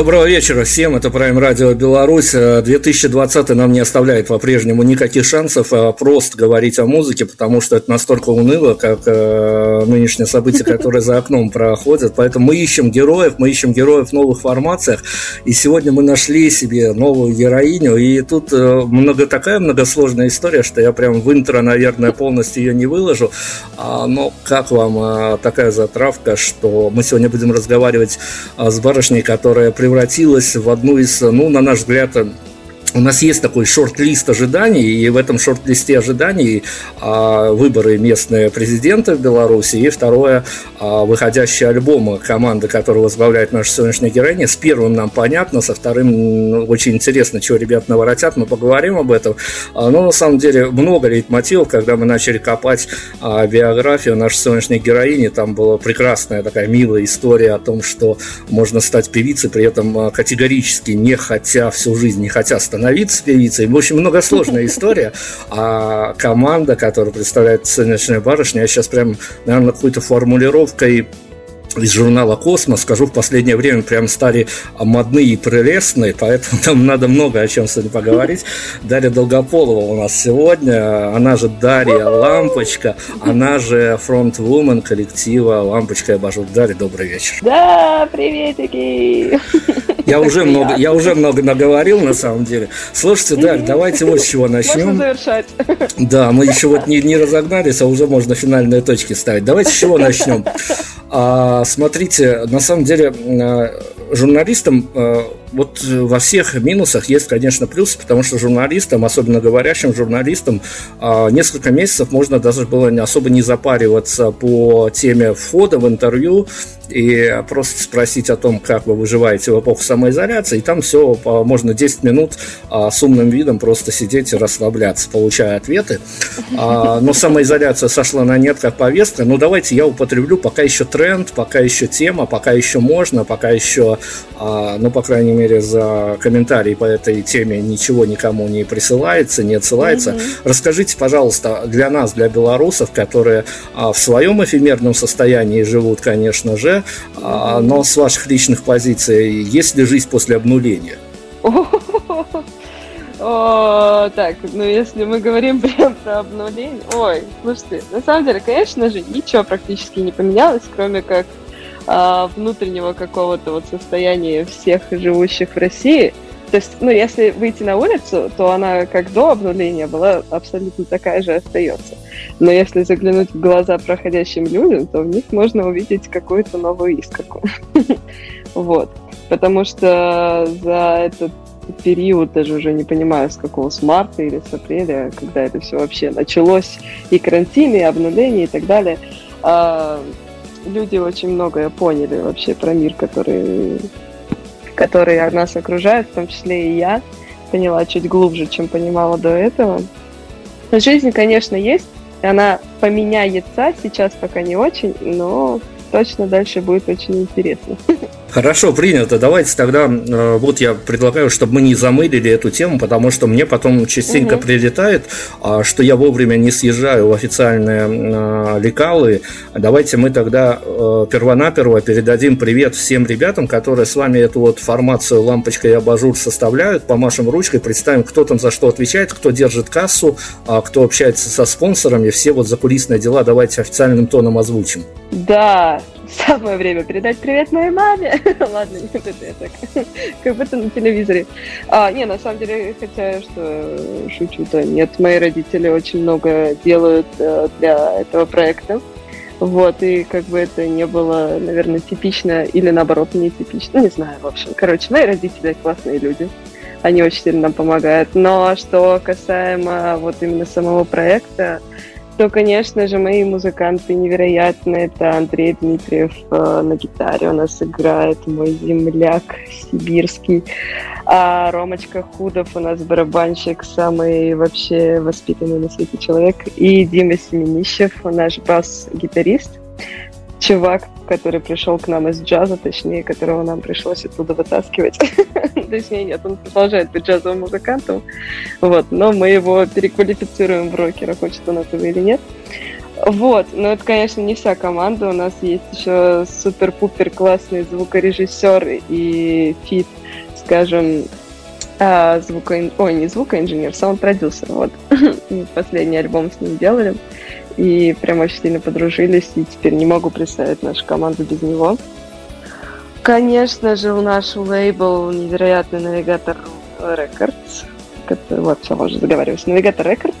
Доброго вечера всем, это Prime Radio Беларусь. 2020 нам не оставляет по-прежнему никаких шансов а просто говорить о музыке, потому что это настолько уныло, как э, нынешние события, которые за окном проходят. Поэтому мы ищем героев, мы ищем героев в новых формациях. И сегодня мы нашли себе новую героиню. И тут э, много, такая многосложная история, что я прям в интро, наверное, полностью ее не выложу. А, но как вам а, такая затравка, что мы сегодня будем разговаривать а, с барышней, которая превратилась в одну из, ну, на наш взгляд, у нас есть такой шорт-лист ожиданий, и в этом шорт-листе ожиданий а, выборы местные президента в Беларуси, и второе, а, выходящие альбомы команды, которая возглавляет наша сегодняшняя героиня. С первым нам понятно, со вторым ну, очень интересно, чего ребят наворотят, мы поговорим об этом. А, но на самом деле много лейтмотивов, когда мы начали копать а, биографию нашей сегодняшней героини, там была прекрасная такая милая история о том, что можно стать певицей, при этом а, категорически не хотя всю жизнь, не хотя становиться становиться певицей. В общем, многосложная история. А команда, которая представляет «Солнечная барышня», я сейчас прям, наверное, какой-то формулировкой из журнала «Космос», скажу, в последнее время прям стали модные и прелестные, поэтому там надо много о чем сегодня поговорить. Дарья Долгополова у нас сегодня, она же Дарья Лампочка, она же фронт-вумен коллектива «Лампочка и Абажур». Дарья, добрый вечер. Да, приветики! Я уже много, я уже много наговорил на самом деле. Слушайте, Дарья, давайте вот с чего начнем. Можно завершать. Да, мы еще вот не, не разогнались, а уже можно финальные точки ставить. Давайте с чего начнем. А, смотрите, на самом деле э, журналистам э, вот во всех минусах есть, конечно, плюсы, потому что журналистам, особенно говорящим журналистам, а, несколько месяцев можно даже было особо не запариваться по теме входа в интервью и просто спросить о том, как вы выживаете в эпоху самоизоляции, и там все, можно 10 минут а, с умным видом просто сидеть и расслабляться, получая ответы. А, но самоизоляция сошла на нет как повестка, ну давайте я употреблю пока еще тренд, пока еще тема, пока еще можно, пока еще, ну по крайней мере за комментарии по этой теме ничего никому не присылается, не отсылается. Mm-hmm. Расскажите, пожалуйста, для нас, для белорусов, которые в своем эфемерном состоянии живут, конечно же, а, но с ваших личных позиций, есть ли жизнь после обнуления? О, так, ну если мы говорим прям про обнуление, ой, слушайте, на самом деле, конечно же, ничего практически не поменялось, кроме как а, внутреннего какого-то вот состояния всех живущих в России – то есть, ну, если выйти на улицу, то она, как до обнуления, была абсолютно такая же остается. Но если заглянуть в глаза проходящим людям, то в них можно увидеть какую-то новую искорку. Вот. Потому что за этот период, даже уже не понимаю, с какого, с марта или с апреля, когда это все вообще началось, и карантин, и обнуление, и так далее, а, люди очень многое поняли вообще про мир, который которые нас окружают, в том числе и я, поняла чуть глубже, чем понимала до этого. Жизнь, конечно, есть, она поменяется, сейчас пока не очень, но точно дальше будет очень интересно. Хорошо, принято. Давайте тогда, э, вот я предлагаю, чтобы мы не замылили эту тему, потому что мне потом частенько угу. прилетает, а, что я вовремя не съезжаю в официальные э, лекалы. Давайте мы тогда э, первонаперво передадим привет всем ребятам, которые с вами эту вот формацию «Лампочка и абажур» составляют, помашем ручкой, представим, кто там за что отвечает, кто держит кассу, а кто общается со спонсорами, все вот закулисные дела давайте официальным тоном озвучим. Да, самое время передать привет моей маме. Ладно, нет, это я так, как будто на телевизоре. А, не, на самом деле, хотя что шучу, то нет, мои родители очень много делают э, для этого проекта. Вот, и как бы это не было, наверное, типично или наоборот не типично, не знаю, в общем. Короче, мои родители классные люди, они очень сильно нам помогают. Но что касаемо вот именно самого проекта, то, конечно же, мои музыканты невероятные. Это Андрей Дмитриев э, на гитаре у нас играет, мой земляк сибирский. А Ромочка Худов у нас барабанщик, самый вообще воспитанный на свете человек. И Дима Семенищев, наш бас-гитарист чувак, который пришел к нам из джаза, точнее, которого нам пришлось оттуда вытаскивать. точнее, нет, он продолжает быть джазовым музыкантом. Вот, но мы его переквалифицируем в рокера, хочет он этого или нет. Вот, но это, конечно, не вся команда. У нас есть еще супер-пупер классный звукорежиссер и фит, скажем, а, звуко... Ой, не звукоинженер, саунд-продюсер. Вот. Последний альбом с ним делали и прям очень сильно подружились, и теперь не могу представить нашу команду без него. Конечно же, у нашего лейбл невероятный навигатор Records, который, вот, все, уже договариваюсь, навигатор Records,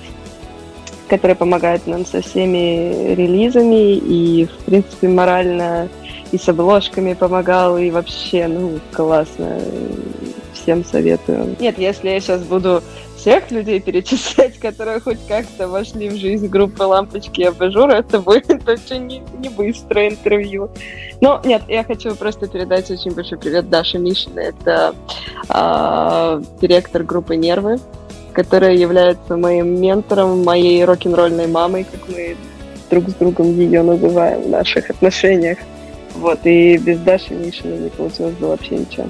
который помогает нам со всеми релизами и, в принципе, морально и с обложками помогал, и вообще, ну, классно всем советую. Нет, если я сейчас буду всех людей перечислять, которые хоть как-то вошли в жизнь группы «Лампочки и абажура», это будет очень не, не быстрое интервью. Но нет, я хочу просто передать очень большой привет Даше Мишиной. Это э, директор группы «Нервы», которая является моим ментором, моей рок-н-ролльной мамой, как мы друг с другом ее называем в наших отношениях. Вот, и без Даши Мишина не получилось бы вообще ничего.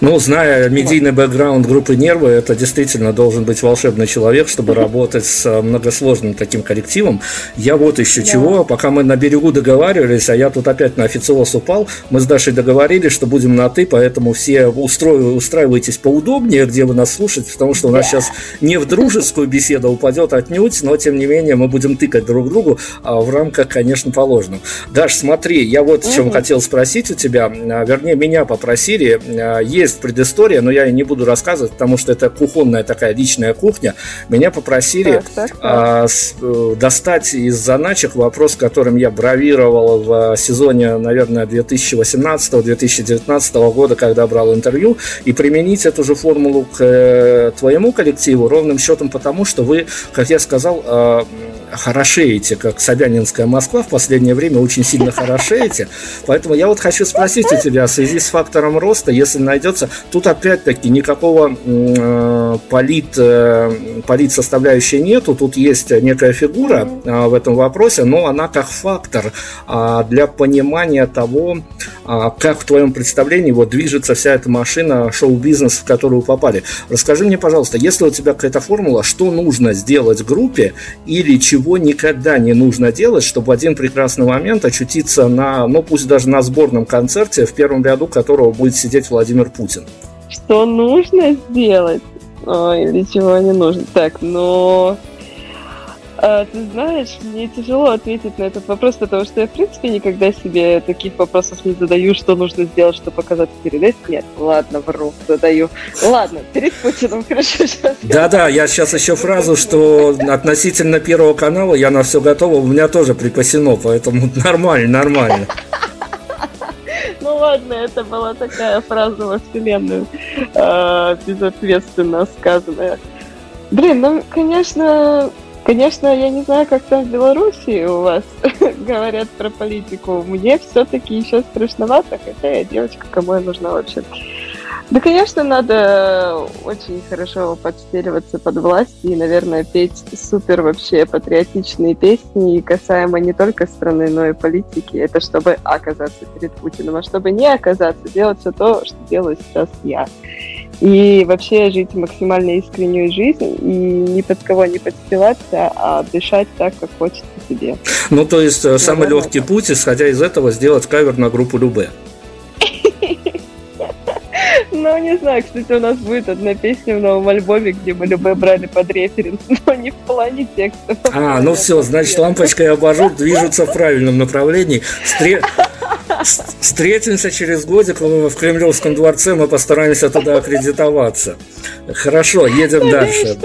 Ну, зная медийный бэкграунд группы «Нервы», это действительно должен быть волшебный человек, чтобы работать с э, многосложным таким коллективом. Я вот еще да. чего, пока мы на берегу договаривались, а я тут опять на официоз упал, мы с Дашей договорились, что будем на «ты», поэтому все устроив, устраивайтесь поудобнее, где вы нас слушаете, потому что у нас да. сейчас не в дружескую беседу упадет отнюдь, но тем не менее мы будем тыкать друг другу а в рамках, конечно, положенных. Даш, смотри, я вот в чем угу. хотел спросить у тебя, а, вернее, меня попросили а, есть предыстория, но я не буду рассказывать, потому что это кухонная такая личная кухня. Меня попросили так, так, так. А, с, э, достать из заначек вопрос, которым я бравировал в сезоне, наверное, 2018-2019 года, когда брал интервью, и применить эту же формулу к э, твоему коллективу ровным счетом потому, что вы, как я сказал, э, хорошеете, как Собянинская Москва в последнее время очень сильно хорошеете. Поэтому я вот хочу спросить у тебя в связи с фактором роста, если найдется, тут опять-таки никакого э, полит, э, полит составляющей нету, тут есть некая фигура э, в этом вопросе, но она как фактор э, для понимания того, э, как в твоем представлении вот движется вся эта машина шоу-бизнес, в которую попали. Расскажи мне, пожалуйста, если у тебя какая-то формула, что нужно сделать группе или чего чего никогда не нужно делать, чтобы в один прекрасный момент очутиться на, ну пусть даже на сборном концерте, в первом ряду которого будет сидеть Владимир Путин. Что нужно сделать? Ой, или чего не нужно? Так, но а, ты знаешь, мне тяжело ответить на этот вопрос, потому что я, в принципе, никогда себе таких вопросов не задаю, что нужно сделать, чтобы показаться перед Нет, ладно, вру, задаю. Ладно, перед Путиным, хорошо, сейчас. Да-да, я сейчас еще фразу, что относительно Первого канала я на все готово, у меня тоже припасено, поэтому нормально, нормально. Ну ладно, это была такая фраза во вселенную, э, безответственно сказанная. Блин, ну, конечно, Конечно, я не знаю, как там в Беларуси у вас говорят про политику. Мне все-таки еще страшновато, хотя я девочка, кому я нужна вообще. Да, конечно, надо очень хорошо подстеливаться под власть и, наверное, петь супер вообще патриотичные песни, касаемо не только страны, но и политики. Это чтобы оказаться перед Путиным, а чтобы не оказаться, делать все то, что делаю сейчас я и вообще жить максимально искреннюю жизнь и ни под кого не подстилаться, а дышать так, как хочется себе. Ну, то есть, э, самый легкий путь, исходя из этого, сделать кавер на группу Любе. Ну, не знаю, кстати, у нас будет одна песня в новом альбоме, где мы любые брали под референс, но не в плане текста. А, ну все, значит, лампочка и абажур движутся в правильном направлении. Встретимся через годик в Кремлевском дворце, мы постараемся туда аккредитоваться. Хорошо, едем дальше.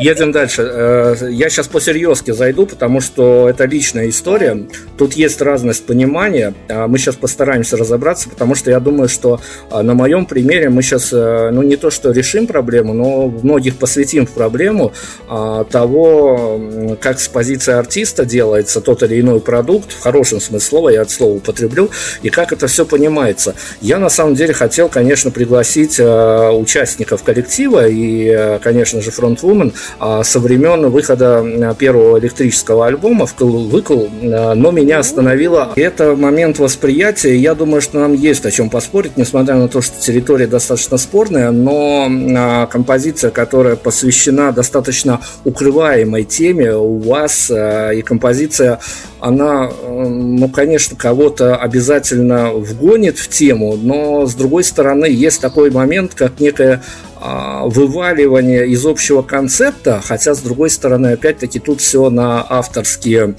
Едем дальше. Э, я сейчас по серьезке зайду, потому что это личная история. Тут есть разность понимания. А мы сейчас постараемся разобраться, потому что я думаю, что а, на моем примере мы сейчас, э, ну не то что решим проблему, но многих посвятим в проблему а, того, как с позиции артиста делается тот или иной продукт, в хорошем смысле слова, я это слово употреблю, и как это все понимается. Я на самом деле хотел, конечно, пригласить э, участников коллектива и, конечно же, фронтвумен со времен выхода а, первого электрического альбома «Вкл-выкл», а, но меня остановило это момент восприятия. Я думаю, что нам есть о чем поспорить, несмотря на то, что территория достаточно спорная, но композиция, которая посвящена достаточно укрываемой теме у вас, и композиция, она, ну, конечно, кого-то обязательно вгонит в тему, но, с другой стороны, есть такой момент, как некая а, вываливание из общего концепта, хотя, с другой стороны, опять-таки, тут все на авторские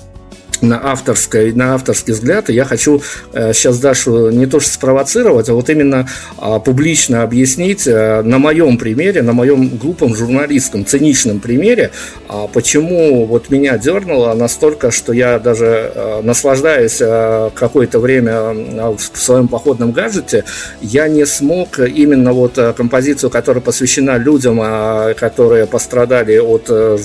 на, авторской, на авторский взгляд, и я хочу э, сейчас Дашу не то что спровоцировать, а вот именно э, публично объяснить э, на моем примере, на моем глупом журналистском, циничном примере, э, почему вот меня дернуло настолько, что я даже э, наслаждаясь э, какое-то время э, в своем походном гаджете, я не смог именно вот э, композицию, которая посвящена людям, э, которые пострадали от э,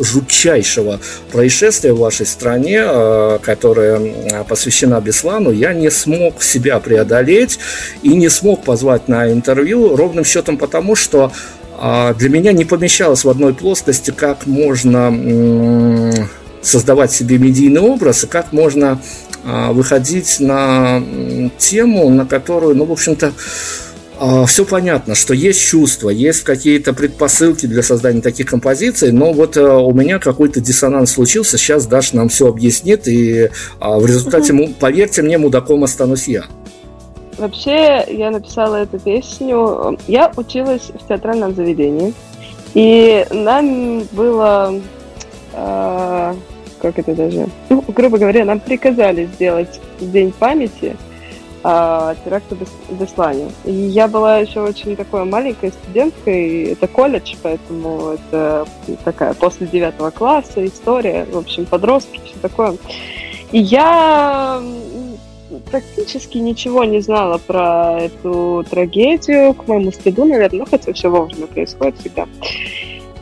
жутчайшего происшествия в вашей стране, Э, которая посвящена Беслану, я не смог себя преодолеть и не смог позвать на интервью ровным счетом потому, что а, для меня не помещалось в одной плоскости, как можно создавать себе медийный образ и как можно а, выходить на тему, на которую, ну, в общем-то, все понятно, что есть чувства, есть какие-то предпосылки для создания таких композиций, но вот э, у меня какой-то диссонанс случился, сейчас Даша нам все объяснит, и а, в результате, угу. поверьте мне, мудаком останусь я. Вообще, я написала эту песню, я училась в театральном заведении, и нам было, э, как это даже, ну, грубо говоря, нам приказали сделать День памяти – а, теракта Беслане. И я была еще очень такой маленькой студенткой, это колледж, поэтому это такая после девятого класса история, в общем, подростки, все такое. И я практически ничего не знала про эту трагедию, к моему стыду, наверное, ну, хотя все вовремя происходит всегда.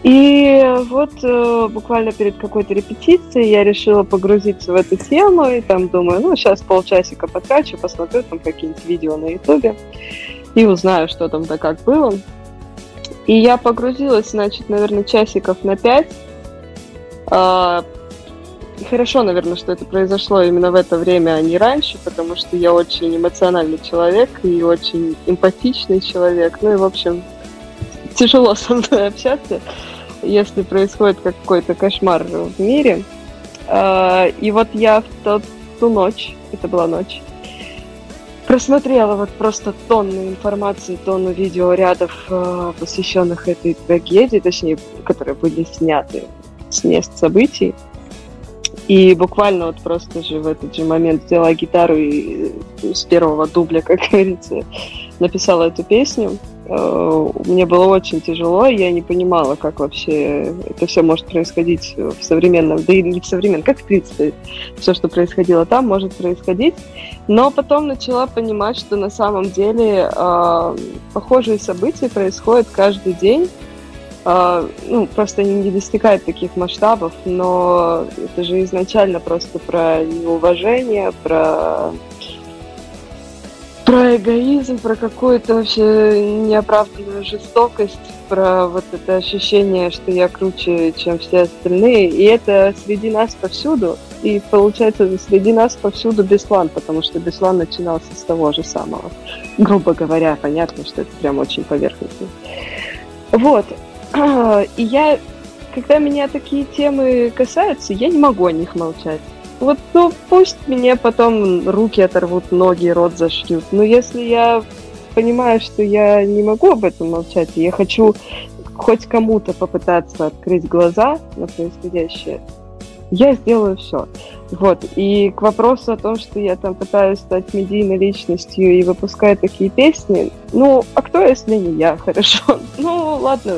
И вот э, буквально перед какой-то репетицией я решила погрузиться в эту тему, и там думаю, ну, сейчас полчасика потрачу, посмотрю там какие-нибудь видео на ютубе и узнаю, что там да как было. И я погрузилась, значит, наверное, часиков на пять. Э, хорошо, наверное, что это произошло именно в это время, а не раньше, потому что я очень эмоциональный человек и очень эмпатичный человек. Ну и, в общем, тяжело со мной общаться, если происходит какой-то кошмар в мире. А, и вот я в тот, ту ночь, это была ночь, просмотрела вот просто тонны информации, тонну видеорядов, а, посвященных этой трагедии, точнее, которые были сняты с мест событий. И буквально вот просто же в этот же момент взяла гитару и с первого дубля, как говорится, написала эту песню. Э, мне было очень тяжело, я не понимала, как вообще это все может происходить в современном, да и не в современном, как в принципе все, что происходило там, может происходить. Но потом начала понимать, что на самом деле э, похожие события происходят каждый день. Э, ну, просто они не достигают таких масштабов, но это же изначально просто про неуважение, про про эгоизм, про какую-то вообще неоправданную жестокость, про вот это ощущение, что я круче, чем все остальные. И это среди нас повсюду. И получается, среди нас повсюду Беслан, потому что Беслан начинался с того же самого. Грубо говоря, понятно, что это прям очень поверхностно. Вот. И я, когда меня такие темы касаются, я не могу о них молчать. Вот, ну, пусть мне потом руки оторвут, ноги, рот зашьют. Но если я понимаю, что я не могу об этом молчать, и я хочу хоть кому-то попытаться открыть глаза на происходящее, я сделаю все. Вот. И к вопросу о том, что я там пытаюсь стать медийной личностью и выпускаю такие песни, ну, а кто, если не я, хорошо? Ну, ладно,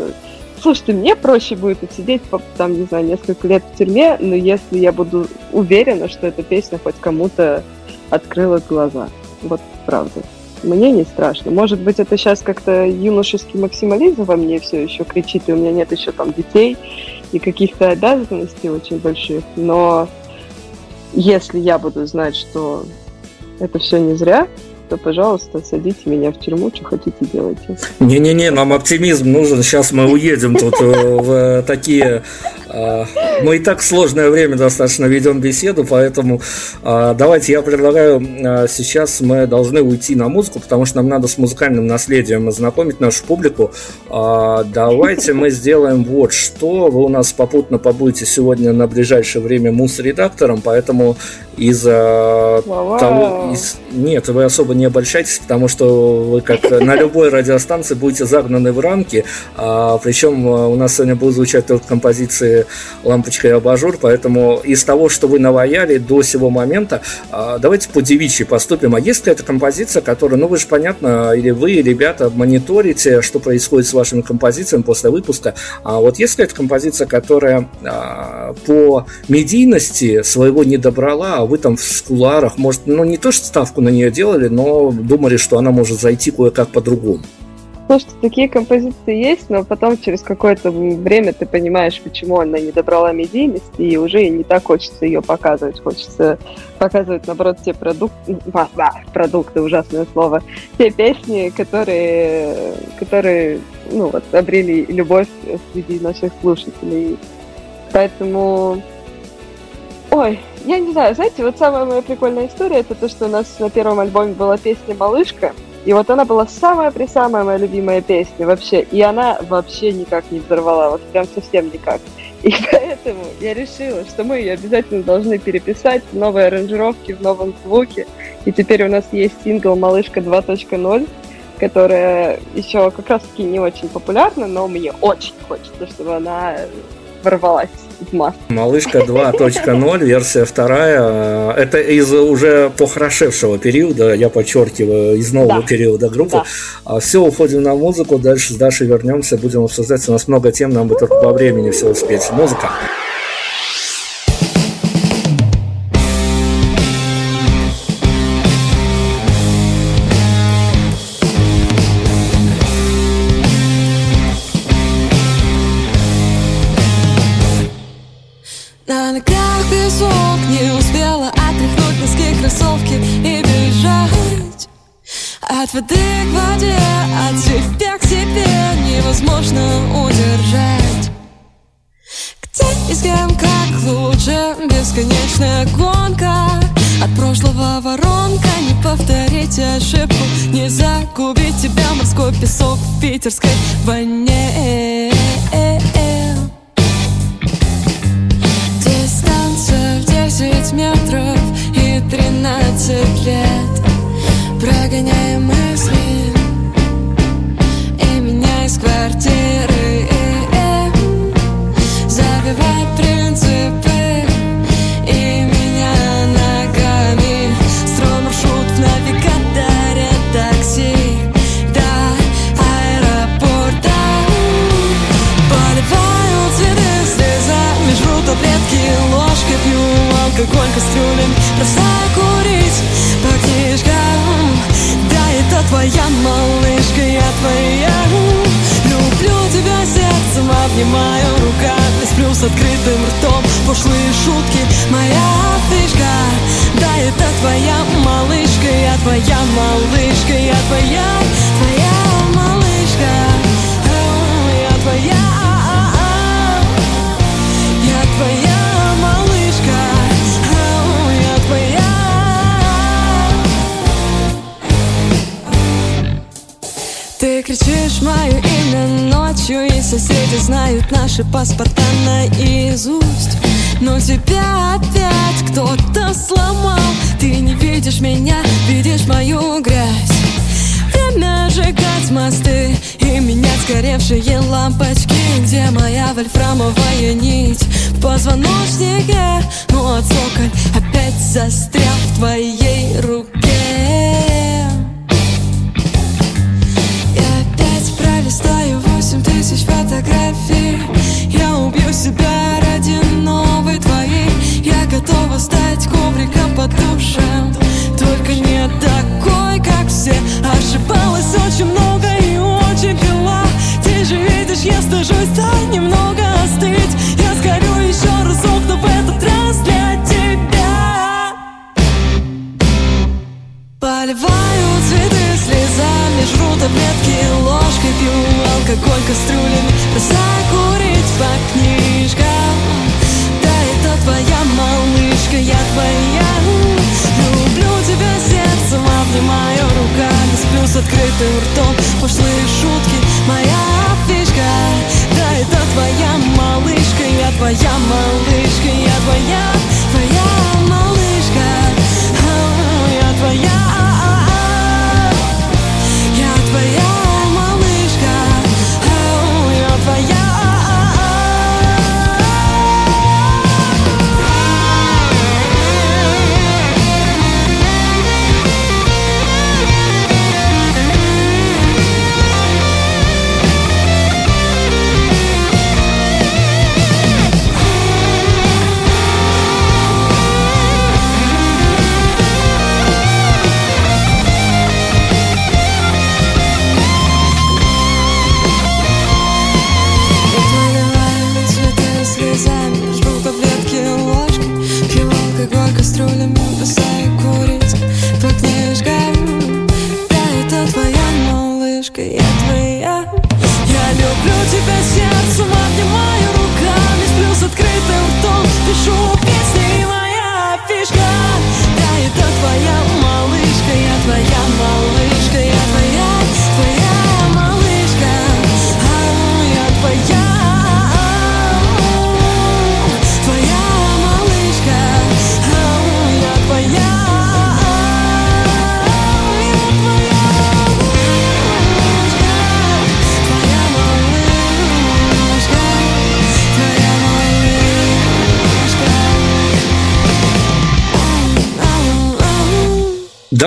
Слушайте, мне проще будет отсидеть, там, не знаю, несколько лет в тюрьме, но если я буду уверена, что эта песня хоть кому-то открыла глаза. Вот правда. Мне не страшно. Может быть, это сейчас как-то юношеский максимализм во мне все еще кричит, и у меня нет еще там детей и каких-то обязанностей очень больших. Но если я буду знать, что это все не зря, то, пожалуйста, садите меня в тюрьму, что хотите делайте. Не-не-не, нам оптимизм нужен. Сейчас мы уедем тут э, в такие... А, мы и так в сложное время достаточно ведем беседу, поэтому а, давайте я предлагаю а, сейчас мы должны уйти на музыку, потому что нам надо с музыкальным наследием ознакомить нашу публику. Давайте мы сделаем вот что. Вы у нас попутно побудете сегодня на ближайшее время мус-редактором, поэтому из-за того... Из... Нет, вы особо не обольщайтесь, потому что вы как на любой радиостанции будете загнаны в рамки. Причем у нас сегодня будут звучать только композиции или лампочка и абажур, поэтому из того, что вы наваяли до сего момента, а, давайте по девичьи поступим. А есть ли эта композиция, которая, ну вы же, понятно, или вы, ребята мониторите, что происходит с вашими композициями после выпуска, а вот есть ли эта композиция, которая а, по медийности своего не добрала, а вы там в куларах, может, ну не то, что ставку на нее делали, но думали, что она может зайти кое-как по-другому? Слушайте, такие композиции есть, но потом через какое-то время ты понимаешь, почему она не добрала медийность, и уже не так хочется ее показывать. Хочется показывать, наоборот, те продукты, а, да, продукты, ужасное слово, те песни, которые, которые ну, вот, обрели любовь среди наших слушателей. Поэтому... Ой, я не знаю, знаете, вот самая моя прикольная история, это то, что у нас на первом альбоме была песня «Малышка», и вот она была самая-присамая моя любимая песня вообще. И она вообще никак не взорвала, вот прям совсем никак. И поэтому я решила, что мы ее обязательно должны переписать в новой аранжировке, в новом звуке. И теперь у нас есть сингл «Малышка 2.0», которая еще как раз-таки не очень популярна, но мне очень хочется, чтобы она ворвалась в массу. Малышка 2.0, версия вторая. Это из уже похорошевшего периода, я подчеркиваю, из нового да. периода группы. Да. А все, уходим на музыку, дальше с Дашей вернемся, будем обсуждать. У нас много тем, нам бы только по времени все успеть. Музыка. От ошибку. Не загубить тебя морской песок в питерской войне. Дистанция в 10 метров и 13 лет. Прогоняем мысли твоя малышка, я твоя. Люблю тебя сердцем, обнимаю руками Сплю с открытым ртом, пошлые шутки Моя фишка, да это твоя малышка Я твоя малышка, я твоя, твоя мое имя ночью И соседи знают наши паспорта наизусть. Но тебя опять кто-то сломал. Ты не видишь меня, видишь мою грязь. Время сжигать мосты И менять сгоревшие лампочки. Где моя вольфрамовая нить? В позвоночнике Ну а цоколь опять застрял в твоей руке тысяч фотографий Я убью себя ради новой твоей. Я готова стать ковриком под душем. Только не такой, как все. Ошибалась очень много и очень пила. Ты же видишь, я стажусь, дай немного остыть. Я сгорю еще разок, но в этот раз для тебя. Поливаю цветы слезами, жру таблетки пью алкоголь кастрюлин Бросаю курить по книжкам Да, это твоя малышка, я твоя. Люблю тебя сердцем, обнимаю руками Сплю с открытым ртом, пошлые шутки Моя фишка, да, это твоя малышка Я твоя малышка, я твоя.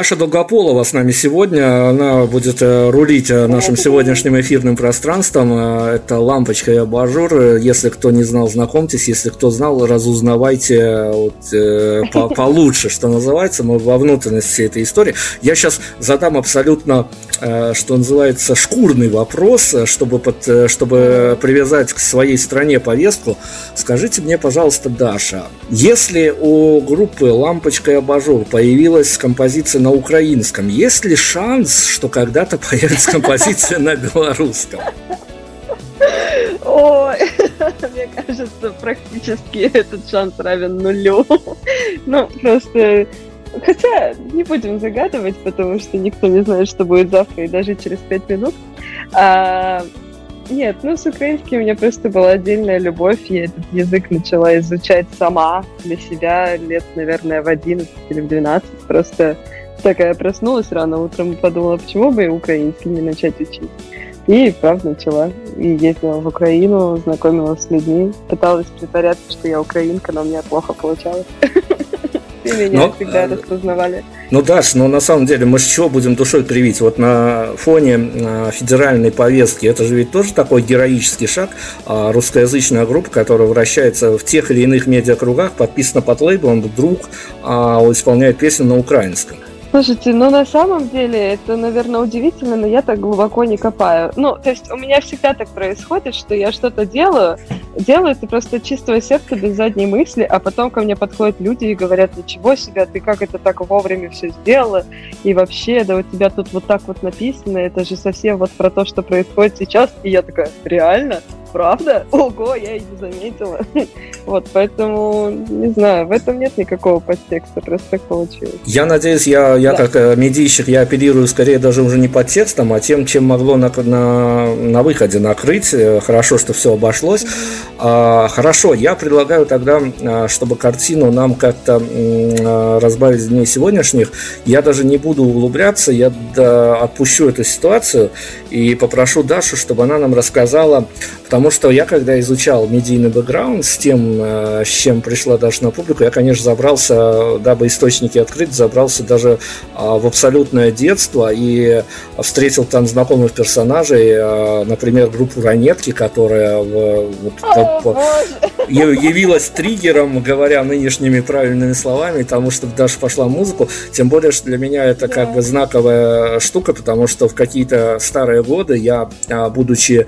Даша Долгополова с нами сегодня. Она будет э, рулить э, нашим сегодняшним эфирным пространством. Э, Это лампочка и абажур. Если кто не знал, знакомьтесь. Если кто знал, разузнавайте вот, по- получше, что называется. Мы во внутренность всей этой истории. Я сейчас задам абсолютно, что называется, шкурный вопрос, чтобы, под, чтобы привязать к своей стране повестку. Скажите мне, пожалуйста, Даша, если у группы «Лампочка и абажур» появилась композиция на украинском, есть ли шанс, что когда-то появится композиция на белорусском? Ой, мне кажется, практически этот шанс равен нулю. Ну, просто... Хотя не будем загадывать, потому что никто не знает, что будет завтра и даже через пять минут. А, нет, ну с украинским у меня просто была отдельная любовь. Я этот язык начала изучать сама для себя лет, наверное, в 11 или в 12. Просто такая проснулась рано утром и подумала, почему бы и украинский не начать учить. И правда начала. И ездила в Украину, знакомилась с людьми, пыталась притворяться, что я украинка, но у меня плохо получалось. И меня Но, всегда э, распознавали. Ну, Даш, но на самом деле мы с чего будем душой кривить? Вот на фоне а, федеральной повестки, это же ведь тоже такой героический шаг. А, русскоязычная группа, которая вращается в тех или иных медиакругах, подписана под лейблом, вдруг а, исполняет песню на украинском. Слушайте, ну на самом деле это, наверное, удивительно, но я так глубоко не копаю. Ну, то есть у меня всегда так происходит, что я что-то делаю, делаю это просто чистого сердца, без задней мысли, а потом ко мне подходят люди и говорят, ничего себе, ты как это так вовремя все сделала, и вообще, да у тебя тут вот так вот написано, это же совсем вот про то, что происходит сейчас, и я такая, реально? Правда? Ого, я и не заметила. Вот, поэтому, не знаю, в этом нет никакого подтекста, просто так получилось. Я надеюсь, я, я Да. как э, медийщик, я апеллирую скорее даже уже не под текстом, а тем, чем могло на, на, на выходе накрыть. Э, Хорошо, что все обошлось. А, хорошо, я предлагаю тогда, а, чтобы картину нам как-то а, разбавить с дней сегодняшних, я даже не буду углубляться, я отпущу эту ситуацию и попрошу Дашу, чтобы она нам рассказала, потому что я когда изучал медийный бэкграунд с тем, э, с чем пришла Даша на публику, я, конечно, забрался, дабы источники открыть, забрался даже а, в абсолютное детство и встретил там знакомых персонажей, а, например, группу Ранетки, которая вот, я- явилась триггером, говоря нынешними правильными словами, тому, чтобы Даша пошла музыку. Тем более, что для меня это как бы знаковая штука, потому что в какие-то старые годы я, а, будучи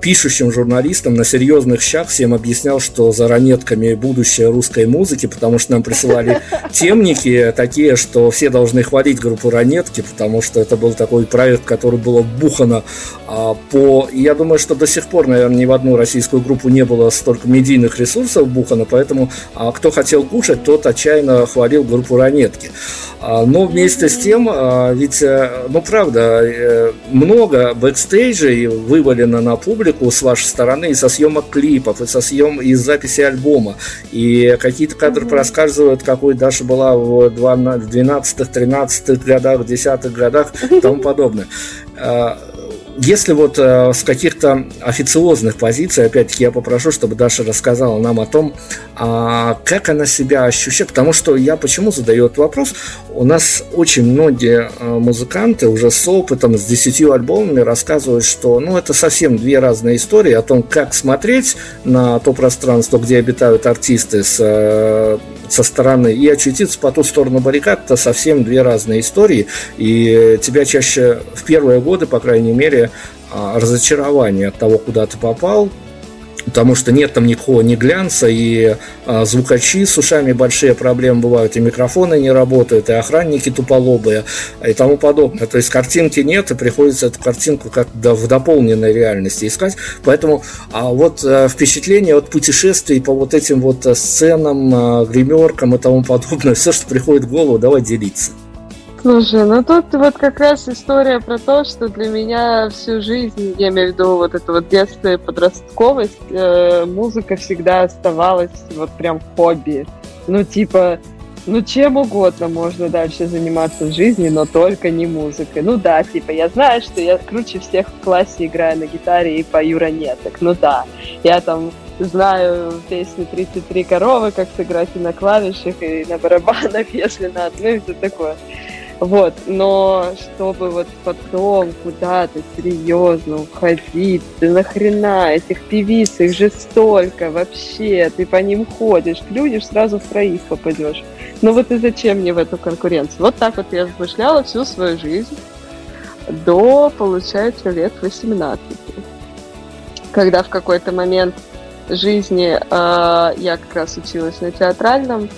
пишущим журналистом на серьезных щах всем объяснял, что за ранетками будущее русской музыки, потому что нам присылали темники такие, что все должны хвалить группу ранетки, потому что это был такой проект, который было бухано а, по... Я думаю, что до сих пор, наверное, ни в одну российскую группу не было столько медийных ресурсов вбухано, поэтому а, кто хотел кушать, тот отчаянно хвалил группу ранетки. А, Но вместе с тем, а, ведь, э, ну правда, э, много бэкстейджей вывалено на публику с вашей стороны и со съемок клипов, и со съем и записи альбома. И какие-то кадры проскальзывают, какой Даша была в 12-13 годах, 10 годах и тому подобное. Если вот э, с каких-то официозных позиций, опять-таки, я попрошу, чтобы Даша рассказала нам о том, а, как она себя ощущает, потому что я почему задаю этот вопрос, у нас очень многие э, музыканты уже с опытом, с десятью альбомами рассказывают, что ну, это совсем две разные истории о том, как смотреть на то пространство, где обитают артисты с, э, со стороны, и очутиться по ту сторону баррикад, это совсем две разные истории, и тебя чаще в первые годы, по крайней мере, а, разочарование от того, куда ты попал, потому что нет там никакого ни глянца, и а, звукачи с ушами большие проблемы бывают, и микрофоны не работают, и охранники туполобые, и тому подобное. То есть картинки нет, и приходится эту картинку как в дополненной реальности искать. Поэтому а вот а, впечатление от путешествий по вот этим вот сценам, а, гримеркам и тому подобное, все, что приходит в голову, давай делиться. Слушай, ну тут вот как раз история про то, что для меня всю жизнь, я имею в виду вот это вот детство и подростковость, э, музыка всегда оставалась вот прям хобби. Ну типа, ну чем угодно можно дальше заниматься в жизни, но только не музыкой. Ну да, типа я знаю, что я круче всех в классе играю на гитаре и пою ранеток. Ну да, я там знаю песни 33 коровы, как сыграть и на клавишах, и на барабанах, если надо, ну и все такое. Вот, но чтобы вот потом куда-то серьезно уходить, да нахрена, этих певиц, их же столько вообще, ты по ним ходишь, клюнешь, сразу в троих попадешь. Ну вот и зачем мне в эту конкуренцию? Вот так вот я размышляла всю свою жизнь до, получается, лет 18. Когда в какой-то момент жизни э, я как раз училась на театральном,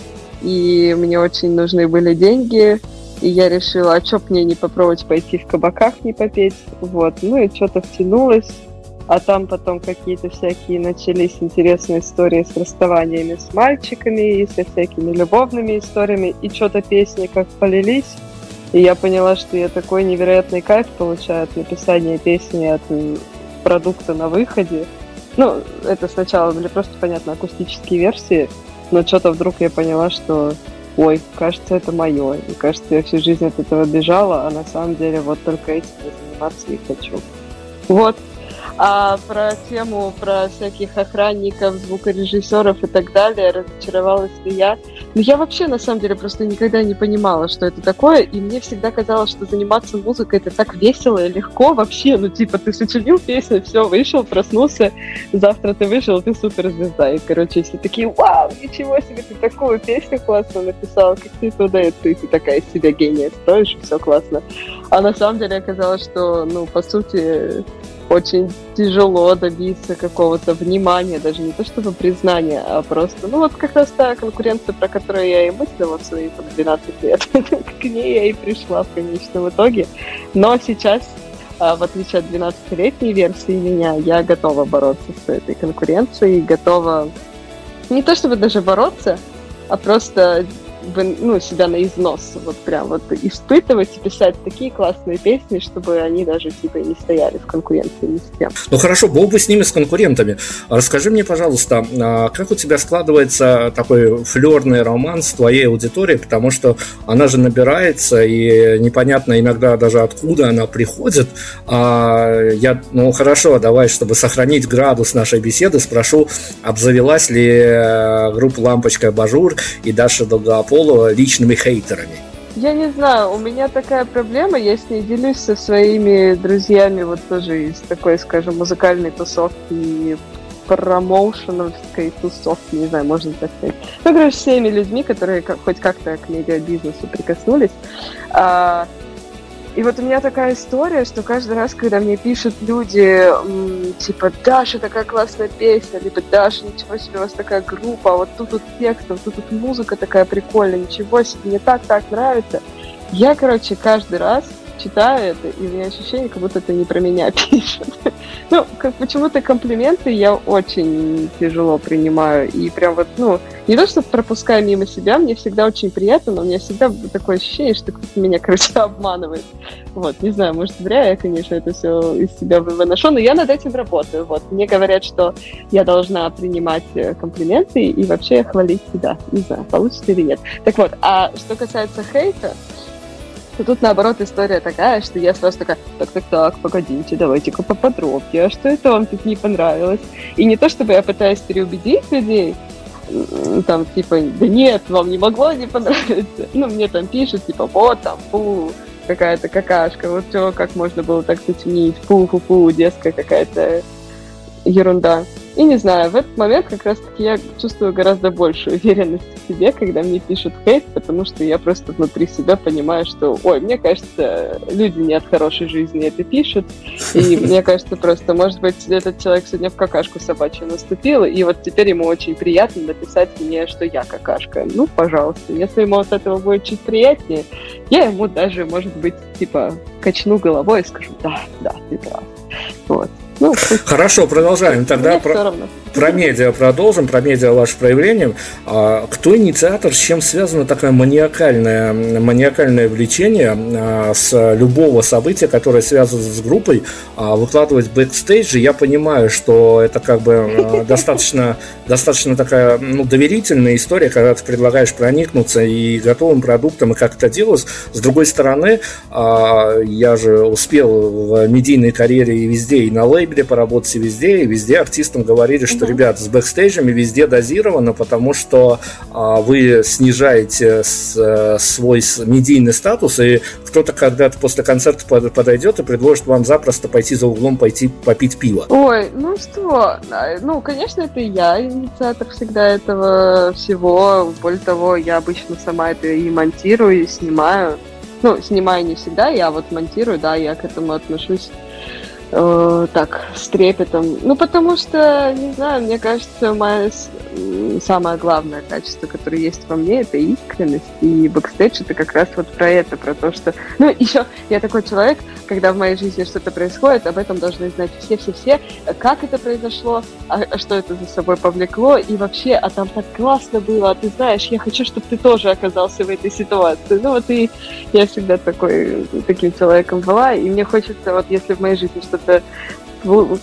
и мне очень нужны были деньги, и я решила, а чё мне не попробовать пойти в кабаках не попеть? Вот, ну и что-то втянулась. А там потом какие-то всякие начались интересные истории с расставаниями с мальчиками и со всякими любовными историями. И что-то песни как полились. И я поняла, что я такой невероятный кайф получаю от написания песни, от продукта на выходе. Ну, это сначала были просто, понятно, акустические версии, но что-то вдруг я поняла, что ой, кажется, это мое. И кажется, я всю жизнь от этого бежала, а на самом деле вот только этим я заниматься и хочу. Вот, а про тему, про всяких охранников, звукорежиссеров и так далее, разочаровалась ли я? Ну, я вообще, на самом деле, просто никогда не понимала, что это такое, и мне всегда казалось, что заниматься музыкой это так весело и легко вообще. Ну, типа, ты сочинил песню, все, вышел, проснулся, завтра ты вышел, ты суперзвезда. И, короче, все такие, вау, ничего себе, ты такую песню классно написал, как ты туда, и ты, ты такая себя гения строишь, все классно. А на самом деле оказалось, что, ну, по сути, очень тяжело добиться какого-то внимания, даже не то чтобы признания, а просто, ну вот как раз та конкуренция, про которую я и мыслила в свои там, 12 лет, к ней я и пришла в конечном итоге. Но сейчас, а, в отличие от 12-летней версии меня, я готова бороться с этой конкуренцией, готова не то чтобы даже бороться, а просто ну, себя на износ, вот прям вот испытывать и писать такие классные песни, чтобы они даже типа не стояли в конкуренции ни с кем. Ну хорошо, был бы с ними с конкурентами. Расскажи мне, пожалуйста, а как у тебя складывается такой флерный роман с твоей аудиторией, потому что она же набирается, и непонятно иногда даже откуда она приходит. А я, ну хорошо, давай, чтобы сохранить градус нашей беседы, спрошу, обзавелась ли э, группа «Лампочка Бажур» и Даша Долгополова Соло личными хейтерами? Я не знаю, у меня такая проблема, я с ней делюсь со своими друзьями, вот тоже из такой, скажем, музыкальной тусовки и промоушеновской тусовки, не знаю, можно так сказать. Ну, короче, всеми людьми, которые хоть как-то к медиабизнесу прикоснулись. И вот у меня такая история, что каждый раз, когда мне пишут люди, типа, Даша, такая классная песня, либо Даша, ничего себе, у вас такая группа, а вот тут тут текст, вот тут тут музыка такая прикольная, ничего себе, мне так так нравится. Я, короче, каждый раз читаю это, и у меня ощущение, как будто это не про меня пишут. ну, как почему-то комплименты я очень тяжело принимаю. И прям вот, ну, не то, что пропускаю мимо себя, мне всегда очень приятно, но у меня всегда такое ощущение, что кто-то меня, короче, обманывает. Вот, не знаю, может, зря я, конечно, это все из себя выношу, но я над этим работаю. Вот, мне говорят, что я должна принимать э, комплименты и вообще хвалить себя. Не знаю, получится или нет. Так вот, а что касается хейта, то тут, наоборот, история такая, что я сразу такая, так-так-так, погодите, давайте-ка поподробнее, а что это вам тут не понравилось? И не то, чтобы я пытаюсь переубедить людей, там, типа, да нет, вам не могло не понравиться. Ну, мне там пишут, типа, вот там, фу, какая-то какашка, вот все, как можно было так сочинить, фу-фу-фу, детская какая-то ерунда. И не знаю, в этот момент как раз-таки я чувствую гораздо большую уверенность себе, когда мне пишут хейт, потому что я просто внутри себя понимаю, что, ой, мне кажется, люди не от хорошей жизни это пишут, и мне кажется, просто, может быть, этот человек сегодня в какашку собачью наступил, и вот теперь ему очень приятно написать мне, что я какашка. Ну, пожалуйста, если ему от этого будет чуть приятнее, я ему даже, может быть, типа, качну головой и скажу, да, да, ты прав. Вот. Ну, Хорошо, продолжаем. Тогда про, про медиа продолжим, про медиа ваше проявление. А, кто инициатор, с чем связано такое маниакальное, маниакальное влечение а, с любого события, которое связано с группой, а, выкладывать бэкстейджи? Я понимаю, что это как бы достаточно, достаточно такая ну, доверительная история, когда ты предлагаешь проникнуться и готовым продуктом, и как это делать. С другой стороны, я же успел в медийной карьере и везде, и на лейбле, поработать и везде, и везде артистам говорили, что. Ребят, с бэкстейджами везде дозировано, потому что а, вы снижаете с, а, свой медийный статус, и кто-то когда-то после концерта подойдет и предложит вам запросто пойти за углом, пойти попить пиво. Ой, ну что, а, ну, конечно, это я инициатор всегда этого всего. Более того, я обычно сама это и монтирую, и снимаю. Ну, снимаю не всегда, я вот монтирую, да, я к этому отношусь э, так, с трепетом. Ну, потому что, не знаю, мне кажется, моя самое главное качество, которое есть во мне, это искренность. И бэкстейдж это как раз вот про это, про то, что... Ну, еще я такой человек, когда в моей жизни что-то происходит, об этом должны знать все-все-все, как это произошло, а, а что это за собой повлекло, и вообще, а там так классно было, а ты знаешь, я хочу, чтобы ты тоже оказался в этой ситуации. Ну, вот и я всегда такой, таким человеком была, и мне хочется, вот если в моей жизни что-то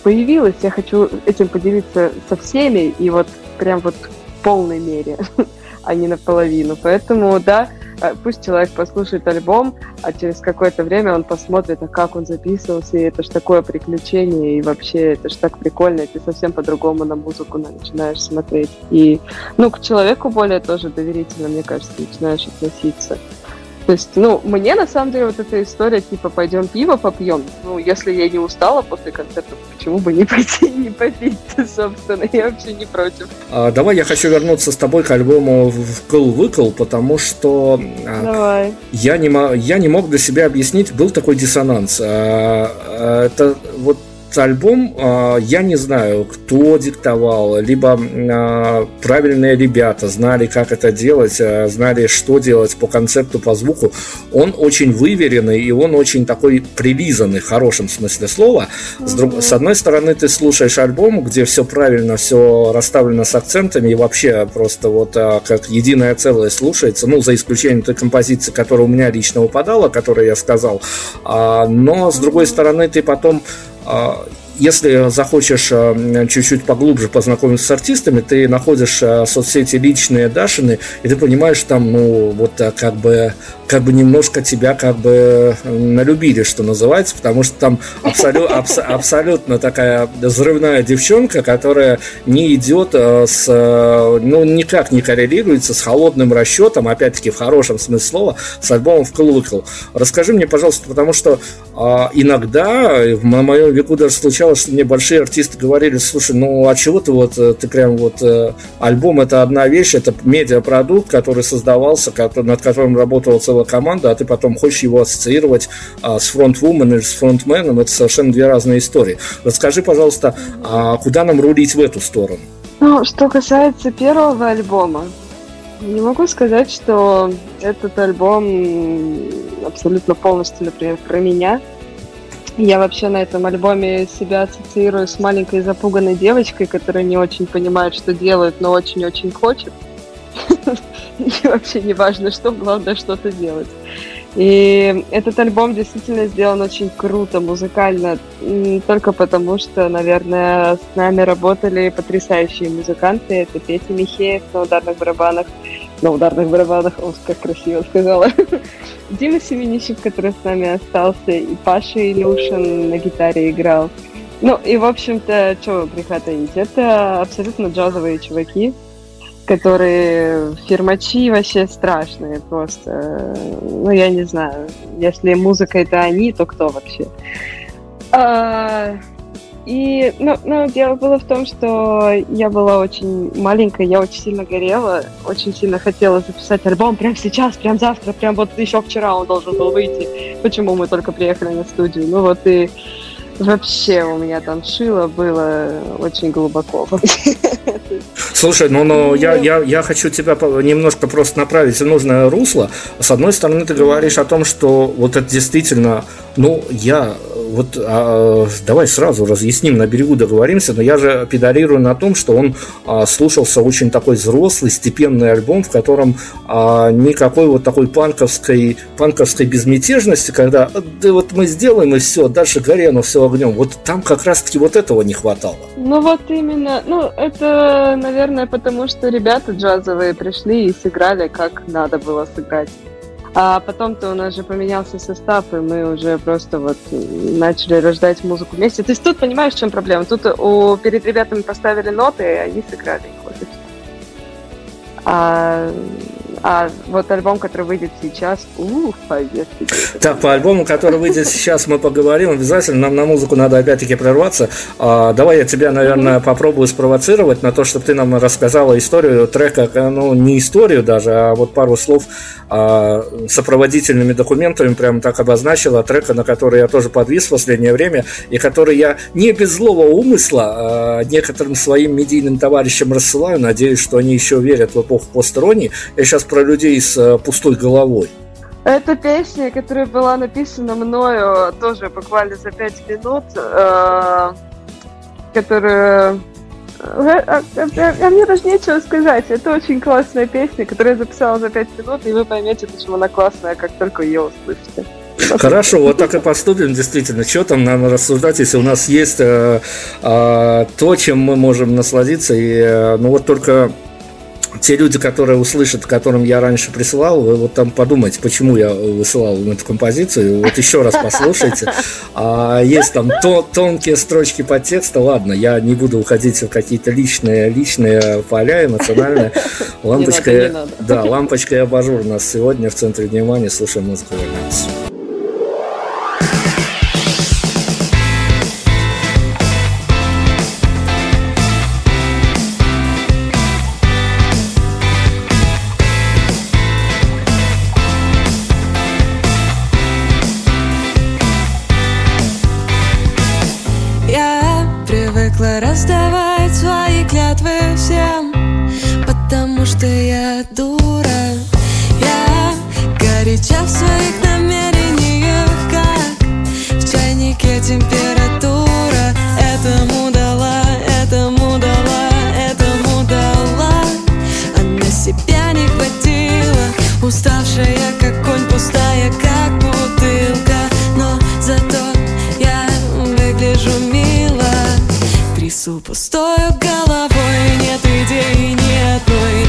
появилось, я хочу этим поделиться со всеми, и вот прям вот в полной мере, а не наполовину. Поэтому, да, э, пусть человек послушает альбом, а через какое-то время он посмотрит, а как он записывался, и это ж такое приключение, и вообще это ж так прикольно, и ты совсем по-другому на музыку начинаешь смотреть. И, ну, к человеку более тоже доверительно, мне кажется, начинаешь относиться. То есть, ну, мне на самом деле вот эта история, типа, пойдем пиво попьем, ну, если я не устала после концерта, почему бы не пойти и не попить собственно, я вообще не против. А, давай я хочу вернуться с тобой к альбому «Вкл выкл», потому что а, давай. Я, не, я не мог для себя объяснить, был такой диссонанс. А, а это вот альбом, а, я не знаю, кто диктовал, либо а, правильные ребята знали, как это делать, а, знали, что делать по концепту, по звуку. Он очень выверенный, и он очень такой прилизанный, в хорошем смысле слова. С, друг... с одной стороны, ты слушаешь альбом, где все правильно, все расставлено с акцентами, и вообще просто вот как единое целое слушается, ну, за исключением той композиции, которая у меня лично упадала, которую я сказал. Но, с другой стороны, ты потом если захочешь э, чуть-чуть поглубже познакомиться с артистами, ты находишь э, соцсети личные Дашины, и ты понимаешь, там, ну, вот э, как бы, как бы немножко тебя как бы налюбили, что называется, потому что там абсолю, абс, абсолютно такая взрывная девчонка, которая не идет с, ну, никак не коррелируется с холодным расчетом, опять-таки в хорошем смысле слова, с альбомом в Вкл Расскажи мне, пожалуйста, потому что иногда, в моем веку даже случалось что мне большие артисты говорили, слушай, ну а чего ты вот, э, ты прям вот, э, альбом это одна вещь, это медиапродукт, который создавался, над которым работала целая команда, а ты потом хочешь его ассоциировать а, с фронтвумен или с фронтменом, это совершенно две разные истории. Расскажи, пожалуйста, а куда нам рулить в эту сторону? Ну, что касается первого альбома, не могу сказать, что этот альбом абсолютно полностью, например, про меня. Я вообще на этом альбоме себя ассоциирую с маленькой запуганной девочкой, которая не очень понимает, что делает, но очень-очень хочет. И вообще не важно, что, главное что-то делать. И этот альбом действительно сделан очень круто, музыкально, только потому что, наверное, с нами работали потрясающие музыканты. Это Петя Михеев на ударных барабанах, на ударных барабанах, о, как красиво сказала. Дима Семенищев, который с нами остался, и Паша Илюшин на гитаре играл. Ну, и, в общем-то, что греха таить, это абсолютно джазовые чуваки, которые фирмачи вообще страшные просто. Ну, я не знаю, если музыка это они, то кто вообще? А, и, ну, ну, дело было в том, что я была очень маленькая, я очень сильно горела, очень сильно хотела записать альбом прямо сейчас, прямо завтра, прям вот еще вчера он должен был выйти. Почему мы только приехали на студию? Ну вот и вообще у меня там шило было очень глубоко. Слушай, ну, ну я, я, я хочу тебя немножко просто направить в нужное русло. С одной стороны, ты говоришь о том, что вот это действительно, ну, я вот а, давай сразу разъясним, на берегу договоримся, но я же педалирую на том, что он а, слушался очень такой взрослый, степенный альбом, в котором а, никакой вот такой панковской, панковской безмятежности, когда да вот мы сделаем и все, дальше горе оно все огнем. Вот там как раз-таки вот этого не хватало. Ну вот именно, ну это, наверное, потому что ребята джазовые пришли и сыграли, как надо было сыграть. А потом-то у нас же поменялся состав, и мы уже просто вот начали рождать музыку вместе. То есть тут понимаешь, в чем проблема? Тут у, перед ребятами поставили ноты, и они сыграли их. А а вот альбом, который выйдет сейчас, ух, поверьте. Так, по альбому, который выйдет сейчас, мы поговорим. Обязательно нам на музыку надо опять-таки прерваться. А, давай я тебя, наверное, попробую спровоцировать на то, чтобы ты нам рассказала историю трека, ну, не историю даже, а вот пару слов а, сопроводительными документами прям так обозначила трека, на который я тоже подвис в последнее время, и который я не без злого умысла а, некоторым своим медийным товарищам рассылаю. Надеюсь, что они еще верят в эпоху посторонней. Я сейчас про людей с э, пустой головой. Это песня, которая была написана мною тоже буквально за пять минут, э, которая... Э, а, а, а мне даже нечего сказать. Это очень классная песня, которую я записала за пять минут, и вы поймете, почему она классная, как только ее услышите. Хорошо, вот так и поступим, действительно. Что там нам рассуждать, если у нас есть э, э, то, чем мы можем насладиться, и э, ну вот только те люди, которые услышат, которым я раньше присылал, вы вот там подумайте, почему я высылал эту композицию, вот еще раз послушайте. А есть там то, тонкие строчки подтекста, ладно, я не буду уходить в какие-то личные, личные поля эмоциональные. Лампочка, не надо, не надо. да, лампочка и абажур у нас сегодня в центре внимания, слушаем музыку. Пустою головой нет идей ни одной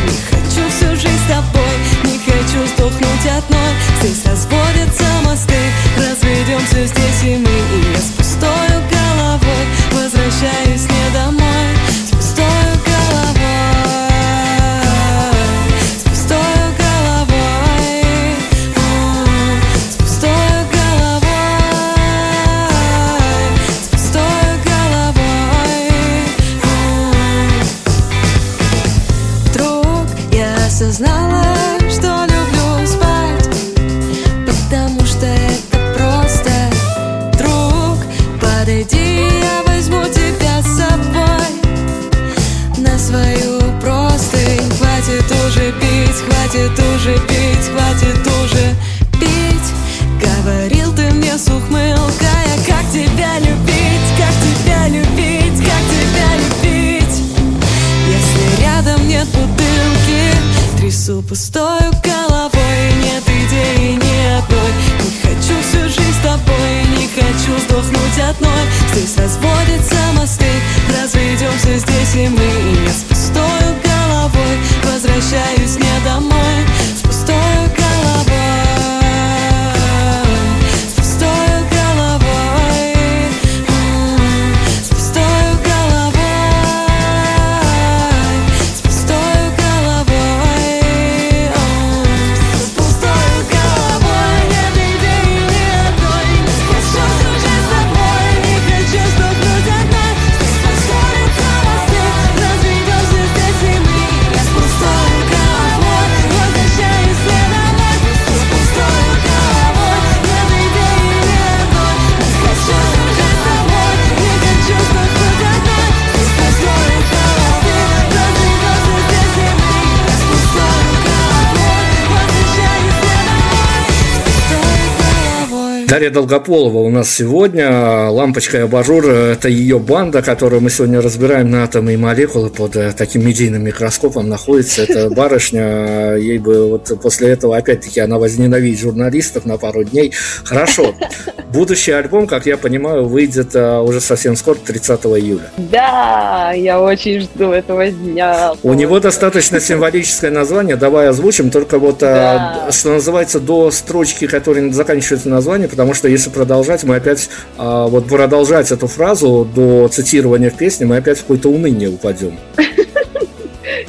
Дарья Долгополова у нас сегодня. Лампочка и абажур – это ее банда, которую мы сегодня разбираем на атомы и молекулы под э, таким медийным микроскопом находится. Это барышня. Ей бы вот после этого, опять-таки, она возненавидит журналистов на пару дней. Хорошо. Будущий альбом, как я понимаю, выйдет э, уже совсем скоро, 30 июля. Да, я очень жду этого дня. У него достаточно символическое название. Давай озвучим. Только вот, э, да. что называется, до строчки, которая заканчивается название, потому что если продолжать, мы опять а, вот продолжать эту фразу до цитирования в песне, мы опять в какое-то уныние упадем.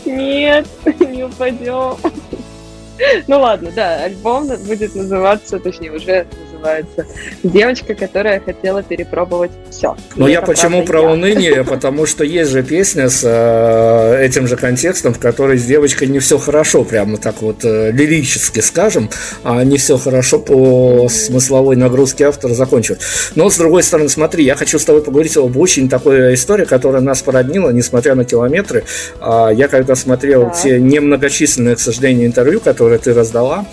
Нет, не упадем. Ну ладно, да, альбом будет называться, точнее, уже называется «Девочка, которая хотела перепробовать все». Но я почему про я. уныние? Потому что есть же песня с э, этим же контекстом, в которой с девочкой не все хорошо, прямо так вот э, лирически скажем, а не все хорошо по смысловой нагрузке автора закончивает. Но, с другой стороны, смотри, я хочу с тобой поговорить об очень такой истории, которая нас породнила, несмотря на километры. Э, я когда смотрел да. те немногочисленные, к сожалению, интервью, которые ты раздала,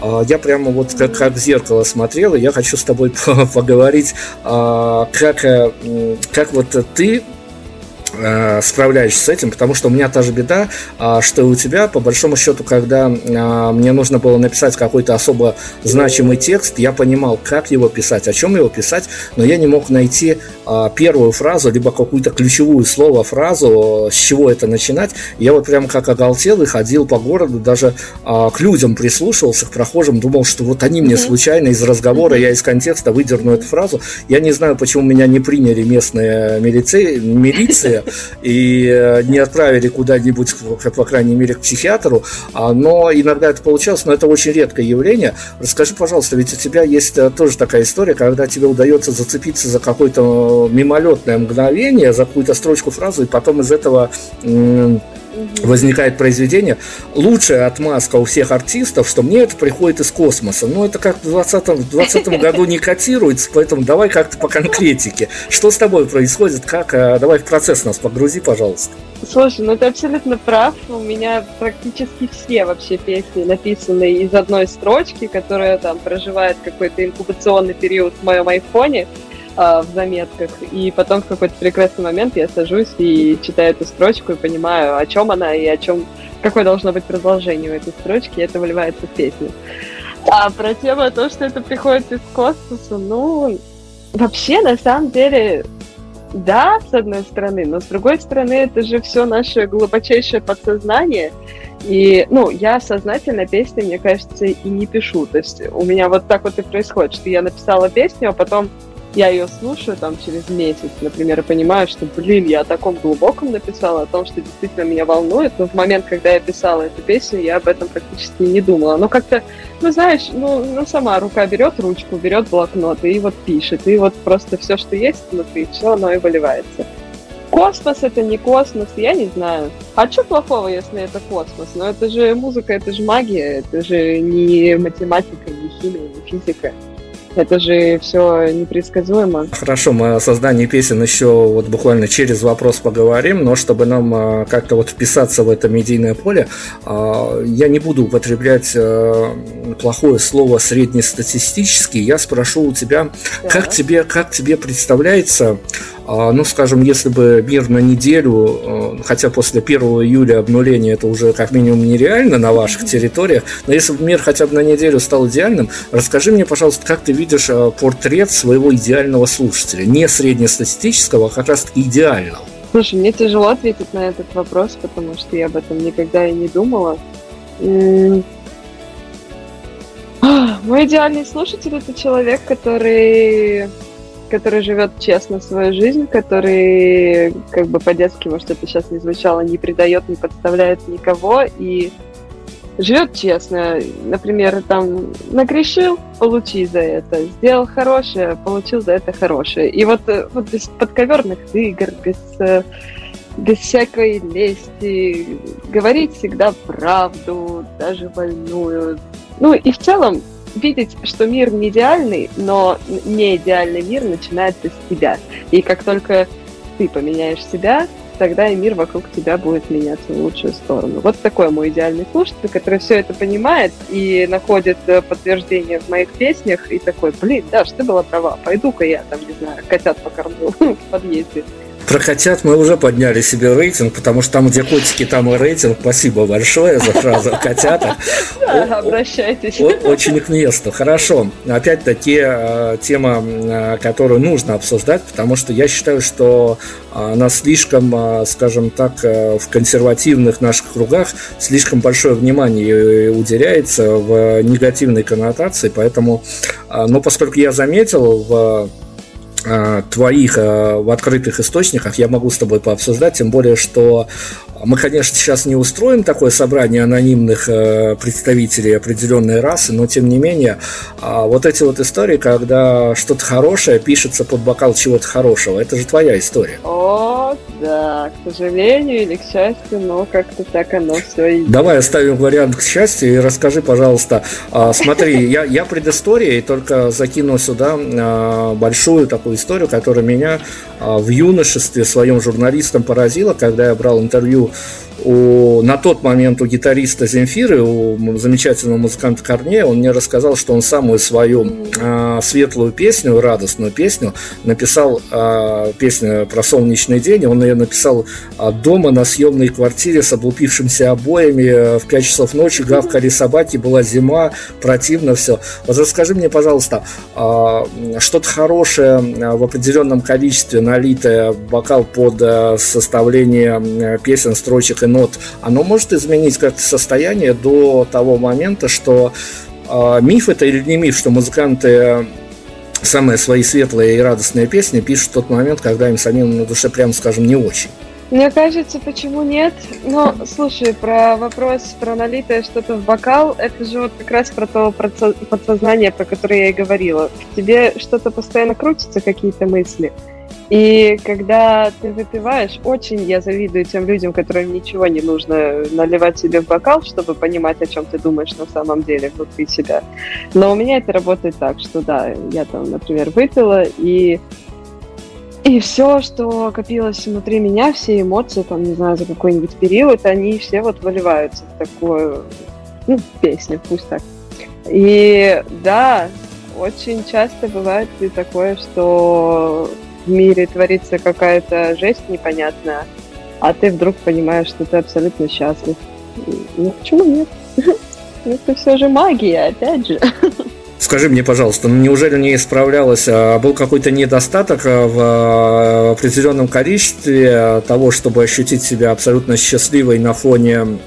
э, я прямо вот как, как в зеркало смотрел, и я хочу с тобой поговорить, а, как, э, как вот ты Э, справляешься с этим, потому что у меня та же беда, а, что и у тебя, по большому счету, когда а, мне нужно было написать какой-то особо значимый текст, я понимал, как его писать, о чем его писать, но я не мог найти а, первую фразу, либо какую-то ключевую слово, фразу, с чего это начинать. Я вот прям как оголтел и ходил по городу, даже к людям прислушивался, к прохожим, думал, что вот они мне случайно из разговора, я из контекста выдерну эту фразу. Я не знаю, почему меня не приняли местные милиции, милиция, и э, не отправили куда-нибудь, по крайней мере, к психиатру, а, но иногда это получалось, но это очень редкое явление. Расскажи, пожалуйста, ведь у тебя есть э, тоже такая история, когда тебе удается зацепиться за какое-то мимолетное мгновение, за какую-то строчку, фразу, и потом из этого возникает произведение. Лучшая отмазка у всех артистов, что мне это приходит из космоса. Но это как в 2020 20 году не котируется, поэтому давай как-то по конкретике. Что с тобой происходит? Как? Э, давай в процесс нас погрузи, пожалуйста. Слушай, ну ты абсолютно прав. У меня практически все вообще песни написаны из одной строчки, которая там проживает какой-то инкубационный период в моем айфоне в заметках, и потом в какой-то прекрасный момент я сажусь и читаю эту строчку и понимаю, о чем она и о чем, какое должно быть продолжение у этой строчки, и это выливается в песню. А про тему то, что это приходит из космоса, ну, вообще, на самом деле, да, с одной стороны, но с другой стороны, это же все наше глубочайшее подсознание. И, ну, я сознательно песни, мне кажется, и не пишу. То есть у меня вот так вот и происходит, что я написала песню, а потом я ее слушаю там через месяц, например, и понимаю, что, блин, я о таком глубоком написала, о том, что действительно меня волнует, но в момент, когда я писала эту песню, я об этом практически не думала. Но как-то, ну, знаешь, ну, ну сама рука берет ручку, берет блокнот и вот пишет, и вот просто все, что есть внутри, все оно и выливается. Космос это не космос, я не знаю. А что плохого, если это космос? Но это же музыка, это же магия, это же не математика, не химия, не физика. Это же все непредсказуемо. Хорошо, мы о создании песен еще вот буквально через вопрос поговорим, но чтобы нам а, как-то вот вписаться в это медийное поле, а, я не буду употреблять а, плохое слово среднестатистический. Я спрошу у тебя, да. как тебе, как тебе представляется ну, скажем, если бы мир на неделю, э, хотя после 1 июля обнуления это уже как минимум нереально на ваших территориях, но если бы мир хотя бы на неделю стал идеальным, расскажи мне, пожалуйста, как ты видишь э, портрет своего идеального слушателя, не среднестатистического, а как раз идеального? Слушай, мне тяжело ответить на этот вопрос, потому что я об этом никогда и не думала. Мой идеальный слушатель это человек, который который живет честно свою жизнь, который, как бы по-детски, может, это сейчас не звучало, не предает, не подставляет никого и живет честно. Например, там нагрешил, получи за это. Сделал хорошее, получил за это хорошее. И вот, э, вот без подковерных игр, без, э, без всякой лести, говорить всегда правду, даже больную. Ну и в целом видеть, что мир не идеальный, но не идеальный мир начинается с тебя. И как только ты поменяешь себя, тогда и мир вокруг тебя будет меняться в лучшую сторону. Вот такой мой идеальный слушатель, который все это понимает и находит э, подтверждение в моих песнях, и такой, блин, да, ты была права, пойду-ка я там, не знаю, котят покормлю в подъезде. Про котят мы уже подняли себе рейтинг, потому что там, где котики, там и рейтинг. Спасибо большое за фразу о котятах. Да, обращайтесь. Очень к месту. Хорошо. Опять-таки, э, тема, э, которую нужно обсуждать, потому что я считаю, что она слишком, э, скажем так, в консервативных наших кругах слишком большое внимание уделяется в негативной коннотации, поэтому, но поскольку я заметил в Э, твоих э, в открытых источниках я могу с тобой пообсуждать, тем более, что мы, конечно, сейчас не устроим такое собрание анонимных э, представителей определенной расы, но тем не менее, вот эти вот истории, когда что-то хорошее пишется под бокал чего-то хорошего, это же твоя история. О, да, к сожалению или к счастью, но как-то так оно все и... Давай оставим вариант к счастью и расскажи, пожалуйста, смотри, я, я предыстория и только закину сюда большую такую историю, которая меня в юношестве своем журналистом поразила, когда я брал интервью у, на тот момент у гитариста Земфиры, у замечательного музыканта Корнея, он мне рассказал, что он самую свою э, светлую песню, радостную песню, написал э, песню про солнечный день, он ее написал э, дома на съемной квартире с облупившимися обоями, в 5 часов ночи гавкали собаки, была зима, противно все. Вот расскажи мне, пожалуйста, э, что-то хорошее в определенном количестве, налитое бокал под составление песен, строчек и нот, оно может изменить как-то состояние до того момента, что э, миф это или не миф, что музыканты самые свои светлые и радостные песни пишут в тот момент, когда им самим на душе, прямо скажем, не очень. Мне кажется, почему нет? Но, слушай, про вопрос про налитое что-то в бокал, это же вот как раз про то подсознание, про которое я и говорила. В тебе что-то постоянно крутится, какие-то мысли. И когда ты выпиваешь, очень я завидую тем людям, которым ничего не нужно наливать себе в бокал, чтобы понимать, о чем ты думаешь на самом деле внутри себя. Но у меня это работает так, что да, я там, например, выпила, и и все, что копилось внутри меня, все эмоции, там, не знаю, за какой-нибудь период, они все вот выливаются в такую, ну, песню, пусть так. И да, очень часто бывает и такое, что в мире творится какая-то жесть непонятная, а ты вдруг понимаешь, что ты абсолютно счастлив. Ну почему нет? Это все же магия, опять же. Скажи мне, пожалуйста, ну неужели не исправлялось, а был какой-то недостаток а, в а, определенном количестве того, чтобы ощутить себя абсолютно счастливой на фоне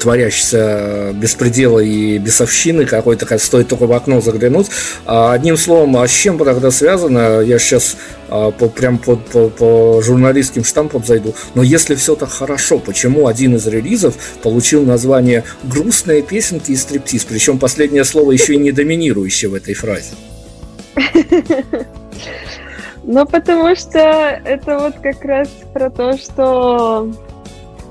творящийся беспредела и бесовщины какой-то, стоит только в окно заглянуть. А, одним словом, а с чем тогда связано, я сейчас а, по, прям по, по, по журналистским штампам зайду, но если все так хорошо, почему один из релизов получил название «Грустные песенки и стриптиз», причем последнее слово еще и не доминирующее в этой фразе? Ну, потому что это вот как раз про то, что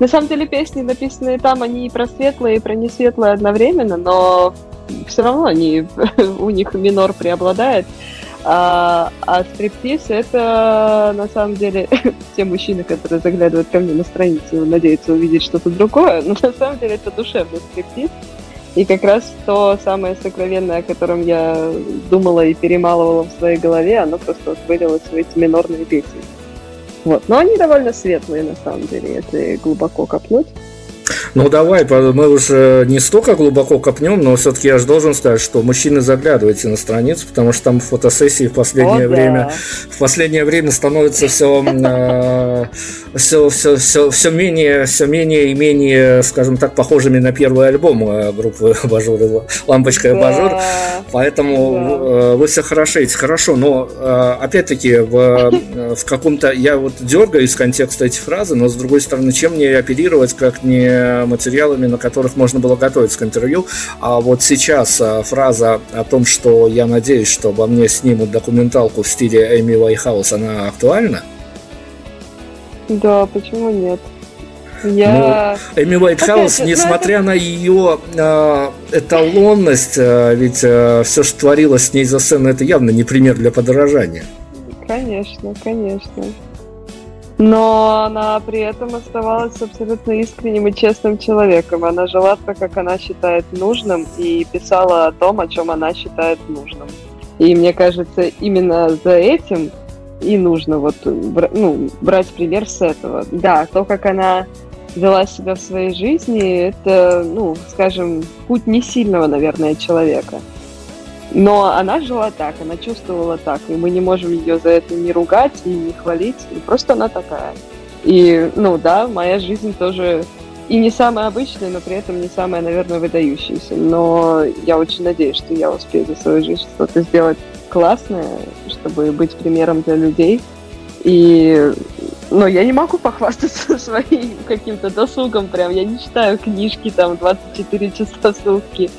на самом деле песни, написанные там, они и про светлое, и про несветлое одновременно, но все равно они, у них минор преобладает. А, а стриптиз это на самом деле те мужчины, которые заглядывают ко мне на страницу, надеются увидеть что-то другое, но на самом деле это душевный стриптиз. И как раз то самое сокровенное, о котором я думала и перемалывала в своей голове, оно просто вот вылилось в эти минорные песни. Вот. Но они довольно светлые, на самом деле, если глубоко копнуть. Ну давай, мы уже не столько глубоко копнем, но все-таки я же должен сказать, что мужчины заглядывайте на страницу, потому что там фотосессии в последнее О, время да. в последнее время становится все, все, все, все, все менее, все менее и менее, скажем так, похожими на первый альбом э, группы Абажур, Лампочка и Абажур. Да. Поэтому да. вы все хорошеете, хорошо, но э, опять-таки в, в каком-то я вот дергаю из контекста эти фразы, но с другой стороны, чем мне апеллировать, как не материалами, на которых можно было готовиться к интервью. А вот сейчас а, фраза о том, что я надеюсь, что обо мне снимут документалку в стиле Эми Уайнхаус, она актуальна? Да, почему нет? Я... Ну, Эми Уайнхаус, Опять, несмотря это... на ее э, эталонность, э, ведь э, все, что творилось с ней за сценой, это явно не пример для подражания. Конечно, конечно. Но она при этом оставалась абсолютно искренним и честным человеком. Она жила так, как она считает нужным, и писала о том, о чем она считает нужным. И мне кажется, именно за этим и нужно вот ну, брать пример с этого. Да, то, как она вела себя в своей жизни, это, ну, скажем, путь не сильного, наверное, человека. Но она жила так, она чувствовала так, и мы не можем ее за это не ругать и не хвалить, и просто она такая. И, ну да, моя жизнь тоже и не самая обычная, но при этом не самая, наверное, выдающаяся. Но я очень надеюсь, что я успею за свою жизнь что-то сделать классное, чтобы быть примером для людей. И но я не могу похвастаться своим каким-то досугом прям. Я не читаю книжки там 24 часа в сутки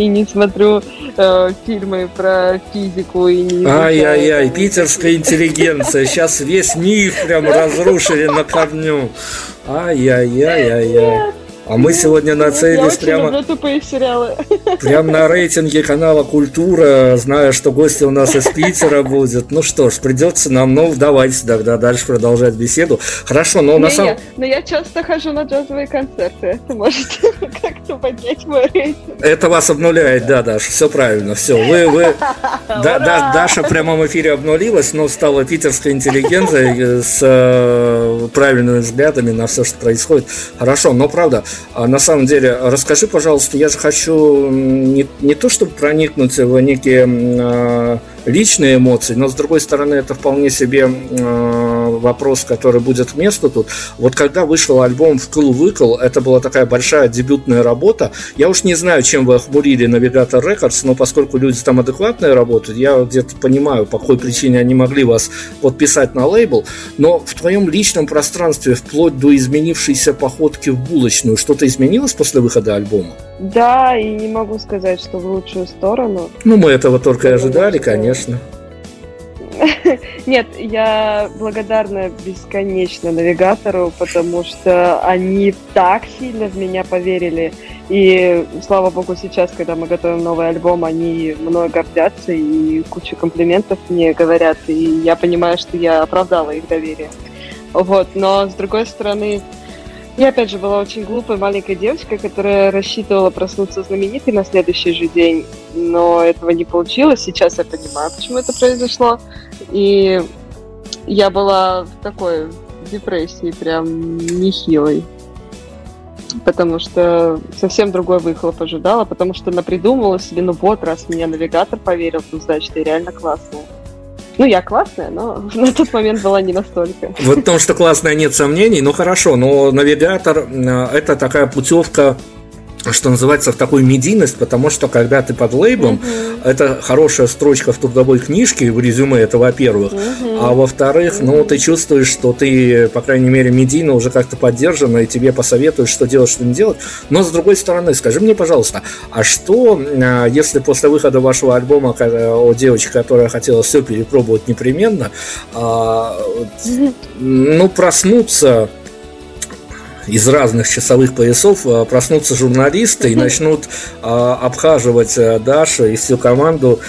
и не смотрю э, фильмы про физику и не Ай-яй-яй, питерская интеллигенция. Сейчас весь миф прям разрушили на корню. Ай-яй-яй-яй-яй. А мы сегодня нацелились прямо, тупые сериалы. прямо на рейтинге канала Культура, зная, что гости у нас из Питера будет. Ну что ж, придется нам, ну, давайте тогда дальше продолжать беседу. Хорошо, но не, на самом... Но я часто хожу на джазовые концерты. Это может как-то поднять мой рейтинг. Это вас обнуляет, да, Даша, все правильно, все. Вы, вы... Да, да, Даша в прямом эфире обнулилась, но стала питерской интеллигенцией с э, правильными взглядами на все, что происходит. Хорошо, но правда, на самом деле, расскажи, пожалуйста, я же хочу не, не то, чтобы проникнуть в некие э, личные эмоции, но с другой стороны, это вполне себе э, вопрос, который будет к месту тут. Вот когда вышел альбом «Вкл выкл», это была такая большая дебютная работа. Я уж не знаю, чем вы охмурили Навигатор Рекордс, но поскольку люди там адекватные работают, я где-то понимаю, по какой причине они могли вас подписать на лейбл. Но в твоем личном пространстве, вплоть до изменившейся походки в булочную, что-то изменилось после выхода альбома? Да, и не могу сказать, что в лучшую сторону. Ну, мы этого только и ожидали, конечно. Нет, я благодарна бесконечно навигатору, потому что они так сильно в меня поверили. И слава богу, сейчас, когда мы готовим новый альбом, они мной гордятся и кучу комплиментов мне говорят. И я понимаю, что я оправдала их доверие. Вот, но с другой стороны, я, опять же, была очень глупой маленькой девочкой, которая рассчитывала проснуться знаменитой на следующий же день, но этого не получилось. Сейчас я понимаю, почему это произошло. И я была в такой депрессии, прям нехилой. Потому что совсем другой выхлоп ожидала, потому что напридумывала себе, ну вот, раз меня навигатор поверил, то значит, ты реально классная. Ну, я классная, но на тот момент была не настолько. Вот в том, что классная, нет сомнений. Ну, хорошо, но навигатор э, – это такая путевка что называется, в такую медийность, потому что когда ты под лейблом, uh-huh. это хорошая строчка в трудовой книжке, в резюме, это во-первых, uh-huh. а во-вторых, uh-huh. ну, ты чувствуешь, что ты, по крайней мере, медийно уже как-то поддержана, и тебе посоветуют, что делать, что не делать. Но, с другой стороны, скажи мне, пожалуйста, а что, а, если после выхода вашего альбома о девочке, которая хотела все перепробовать непременно, uh-huh. ну, проснуться из разных часовых поясов а, проснутся журналисты и начнут а, обхаживать а, Дашу и всю команду.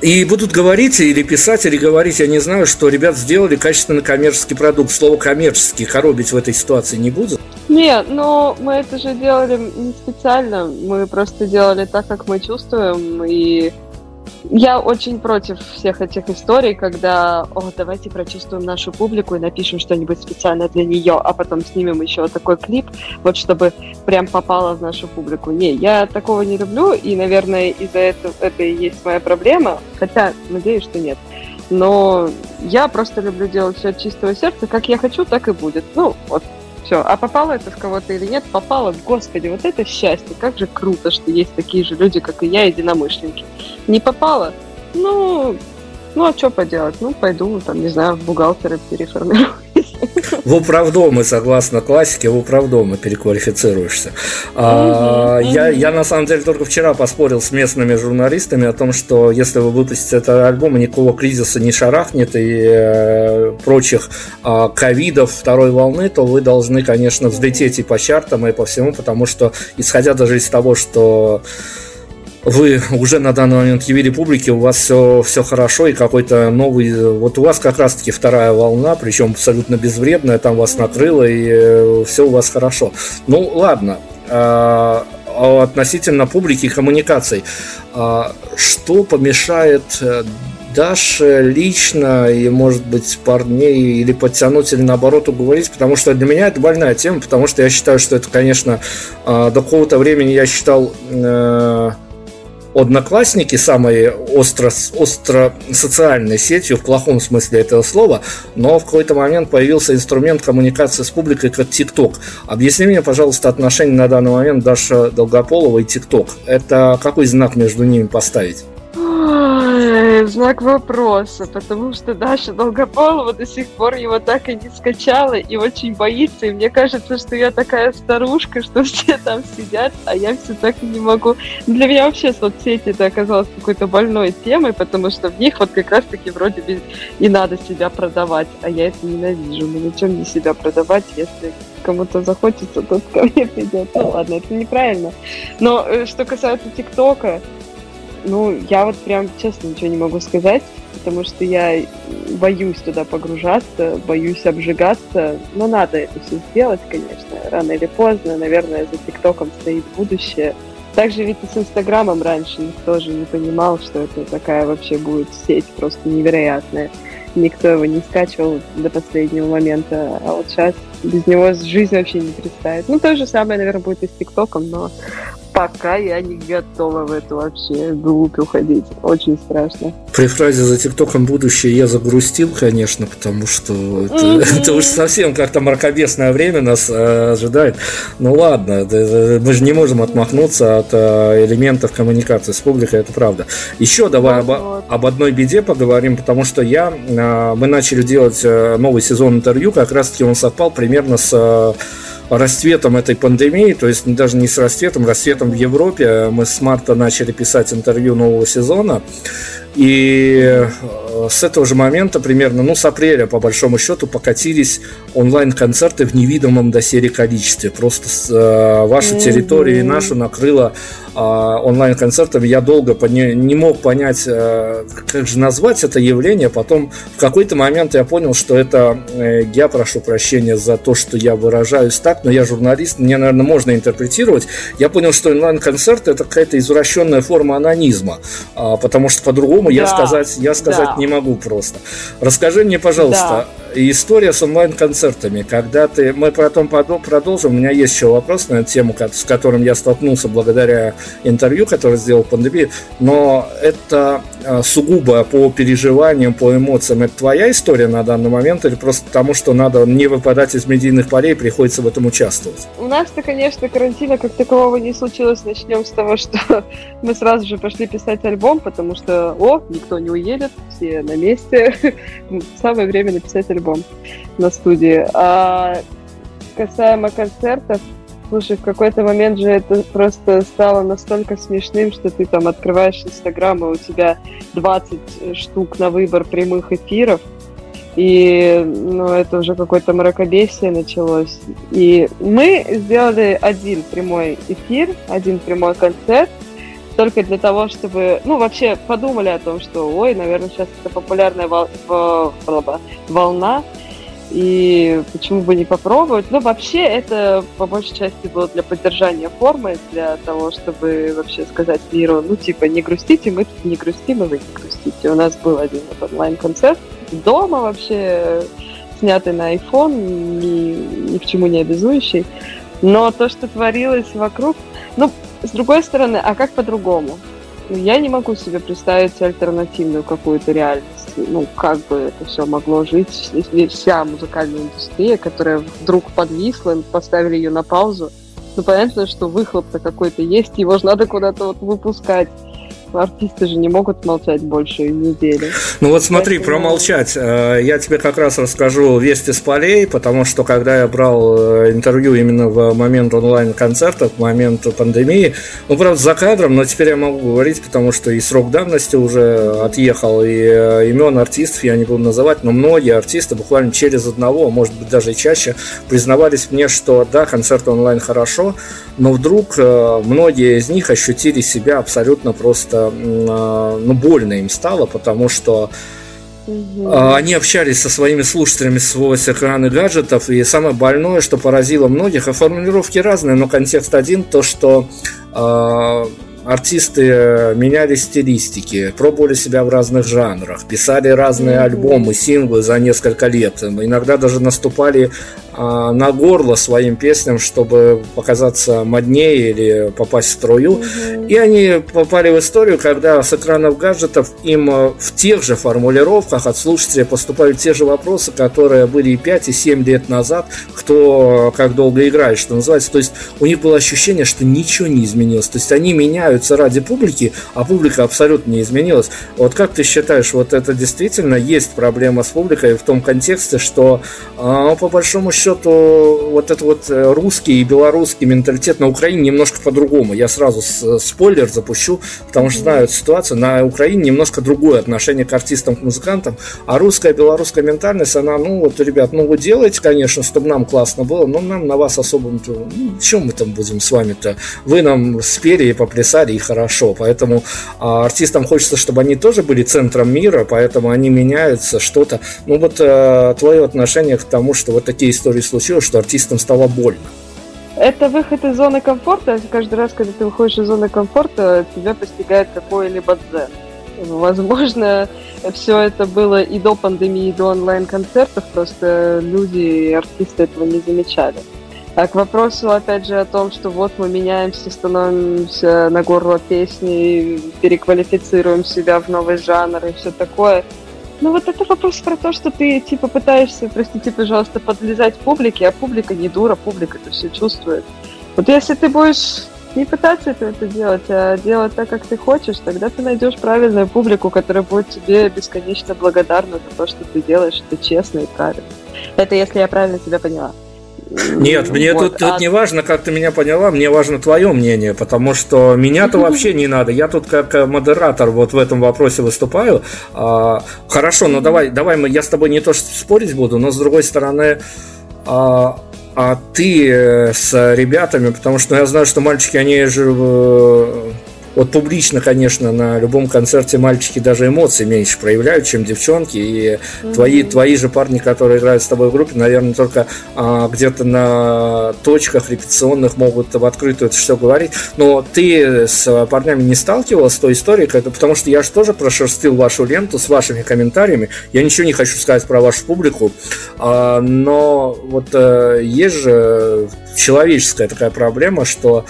И будут говорить или писать, или говорить, я не знаю, что ребят сделали качественный коммерческий продукт. Слово коммерческий коробить в этой ситуации не будет? Нет, но мы это же делали не специально. Мы просто делали так, как мы чувствуем. И я очень против всех этих историй, когда, о, давайте прочувствуем нашу публику и напишем что-нибудь специально для нее, а потом снимем еще такой клип, вот чтобы прям попало в нашу публику. Не, я такого не люблю, и, наверное, из-за этого это и есть моя проблема, хотя надеюсь, что нет. Но я просто люблю делать все от чистого сердца, как я хочу, так и будет. Ну, вот все. А попало это в кого-то или нет? Попало. Господи, вот это счастье. Как же круто, что есть такие же люди, как и я, единомышленники. Не попало? Ну, ну а что поделать? Ну, пойду, там, не знаю, в бухгалтера переформируюсь. В управдомы, согласно классике, в управдомы переквалифицируешься. А, я, я на самом деле только вчера поспорил с местными журналистами о том, что если вы выпустите этот альбом, никакого кризиса не шарахнет и э, прочих э, ковидов второй волны, то вы должны, конечно, взлететь и по чартам, и по всему, потому что, исходя даже из того, что вы уже на данный момент явили публике, у вас все, все хорошо, и какой-то новый... Вот у вас как раз-таки вторая волна, причем абсолютно безвредная, там вас накрыло, и э, все у вас хорошо. Ну, ладно. А, а относительно публики и коммуникаций. А, что помешает э, Даше лично и, может быть, парней или подтянуть, или наоборот уговорить, потому что для меня это больная тема, потому что я считаю, что это, конечно, до какого-то времени я считал э, Одноклассники самой остро, остро социальной сетью, в плохом смысле этого слова, но в какой-то момент появился инструмент коммуникации с публикой, как ТикТок. Объясни мне, пожалуйста, отношения на данный момент Даша Долгополова и ТикТок. Это какой знак между ними поставить? знак вопроса, потому что Даша Долгополова до сих пор его так и не скачала и очень боится. И мне кажется, что я такая старушка, что все там сидят, а я все так и не могу. Для меня вообще соцсети это оказалось какой-то больной темой, потому что в них вот как раз-таки вроде бы и надо себя продавать, а я это ненавижу. Ну зачем мне себя продавать, если кому-то захочется, тот ко мне придет. Ну ладно, это неправильно. Но э, что касается ТикТока, ну, я вот прям честно ничего не могу сказать, потому что я боюсь туда погружаться, боюсь обжигаться, но надо это все сделать, конечно, рано или поздно, наверное, за ТикТоком стоит будущее. Также ведь и с Инстаграмом раньше никто же не понимал, что это такая вообще будет сеть просто невероятная. Никто его не скачивал до последнего момента, а вот сейчас без него жизнь вообще не представит. Ну, то же самое, наверное, будет и с ТикТоком, но пока я не готова в эту вообще глубь уходить. Очень страшно. При фразе «за ТикТоком будущее» я загрустил, конечно, потому что это, mm-hmm. это уж совсем как-то мракобесное время нас э, ожидает. Ну ладно, мы же не можем отмахнуться от э, элементов коммуникации с публикой, это правда. Еще давай вот, об, об одной беде поговорим, потому что я, э, мы начали делать э, новый сезон интервью, как раз-таки он совпал примерно с э, расцветом этой пандемии, то есть даже не с расцветом, расцветом в Европе. Мы с марта начали писать интервью нового сезона. И с этого же момента, примерно, ну, с апреля, по большому счету, покатились онлайн-концерты в невидимом доселе количестве. Просто с, э, вашу территорию и нашу накрыло э, онлайн-концертами. Я долго пони- не мог понять, э, как же назвать это явление. Потом в какой-то момент я понял, что это, э, я прошу прощения за то, что я выражаюсь так, но я журналист, мне, наверное, можно интерпретировать. Я понял, что онлайн-концерт это какая-то извращенная форма анонизма, э, потому что по-другому по-другому да, я сказать, я сказать да. не могу просто. Расскажи мне, пожалуйста. История с онлайн-концертами. Когда ты, мы потом продолжим. У меня есть еще вопрос на эту тему, с которым я столкнулся благодаря интервью, которое сделал пандемии. Но это а, сугубо по переживаниям, по эмоциям. Это твоя история на данный момент или просто потому, что надо не выпадать из медийных полей, приходится в этом участвовать? У нас-то, конечно, карантина как такового не случилось. Начнем с того, что мы сразу же пошли писать альбом, потому что, о, никто не уедет, все на месте. Самое время написать альбом на студии. А касаемо концертов, слушай, в какой-то момент же это просто стало настолько смешным, что ты там открываешь Инстаграм, и у тебя 20 штук на выбор прямых эфиров, и ну, это уже какое-то мракобесие началось. И мы сделали один прямой эфир, один прямой концерт, только для того, чтобы, ну, вообще подумали о том, что, ой, наверное, сейчас это популярная вол... волна, и почему бы не попробовать. Ну, вообще, это по большей части было для поддержания формы, для того, чтобы вообще сказать миру, ну, типа, не грустите, мы тут не грустим, и вы не грустите. У нас был один вот онлайн-концерт дома вообще, снятый на iPhone, ни, ни к чему не обязующий. Но то, что творилось вокруг, ну, с другой стороны, а как по-другому? Ну, я не могу себе представить альтернативную какую-то реальность. Ну, как бы это все могло жить, если вся музыкальная индустрия, которая вдруг подвисла, поставили ее на паузу. Ну, понятно, что выхлоп-то какой-то есть, его же надо куда-то вот выпускать артисты же не могут молчать больше недели. Ну вот смотри, Поэтому... промолчать. Э, я тебе как раз расскажу вести с полей, потому что когда я брал э, интервью именно в момент онлайн-концертов, в момент пандемии, ну, правда, за кадром, но теперь я могу говорить, потому что и срок давности уже отъехал, и э, имен артистов я не буду называть, но многие артисты буквально через одного, может быть, даже и чаще, признавались мне, что да, концерт онлайн хорошо, но вдруг многие из них ощутили себя абсолютно просто, ну, больно им стало, потому что Угу. Они общались со своими слушателями сквозь экраны гаджетов, и самое больное, что поразило многих, а формулировки разные, но контекст один, то, что э, артисты э, меняли стилистики, пробовали себя в разных жанрах, писали разные mm-hmm. альбомы, синглы за несколько лет. Иногда даже наступали а, на горло своим песням, чтобы показаться моднее или попасть в струю. Mm-hmm. И они попали в историю, когда с экранов гаджетов им э, в тех же формулировках от слушателей поступали те же вопросы, которые были и 5, и 7 лет назад, кто как долго играет, что называется. То есть у них было ощущение, что ничего не изменилось. То есть они меняются ради публики, а публика абсолютно не изменилась. Вот как ты считаешь, вот это действительно есть проблема с публикой в том контексте, что а, по большому счету вот этот вот э, русский и белорусский менталитет на Украине немножко по-другому. Я сразу э, спойлер запущу, потому что знаю эту ситуацию. На Украине немножко другое отношение к артистам, к музыкантам. А русская, белорусская ментальность, она, ну вот, ребят, ну вы делаете, конечно, чтобы нам классно было, но нам на вас особо, ну, чем мы там будем с вами-то? Вы нам спели и поплясали, и хорошо. Поэтому а, артистам хочется, чтобы они тоже были центром мира, поэтому они меняются, что-то. Ну вот а, твое отношение к тому, что вот такие истории случилось, что артистам стало больно? Это выход из зоны комфорта. Каждый раз, когда ты выходишь из зоны комфорта, тебя постигает какой-либо дзен. Возможно, все это было и до пандемии, и до онлайн-концертов, просто люди и артисты этого не замечали. А к вопросу, опять же, о том, что вот мы меняемся, становимся на горло песни, переквалифицируем себя в новый жанр и все такое – ну вот это вопрос про то, что ты типа пытаешься, простите, пожалуйста, подлезать публике, а публика не дура, публика это все чувствует. Вот если ты будешь не пытаться это, это делать, а делать так, как ты хочешь, тогда ты найдешь правильную публику, которая будет тебе бесконечно благодарна за то, что ты делаешь, это честно и правильно. Это если я правильно тебя поняла. Нет, мне вот, тут, а... тут не важно, как ты меня поняла, мне важно твое мнение, потому что меня-то вообще не надо. Я тут как э, модератор вот в этом вопросе выступаю. А, хорошо, ну давай, давай мы, я с тобой не то что спорить буду, но с другой стороны, а, а ты э, с ребятами, потому что я знаю, что мальчики, они же э, вот публично, конечно, на любом концерте мальчики даже эмоции меньше проявляют, чем девчонки. И mm-hmm. твои, твои же парни, которые играют с тобой в группе, наверное, только а, где-то на точках репетиционных могут в открытую это все говорить. Но ты с парнями не сталкивалась с той историей, потому что я же тоже прошерстил вашу ленту с вашими комментариями. Я ничего не хочу сказать про вашу публику, а, но вот а, есть же человеческая такая проблема, что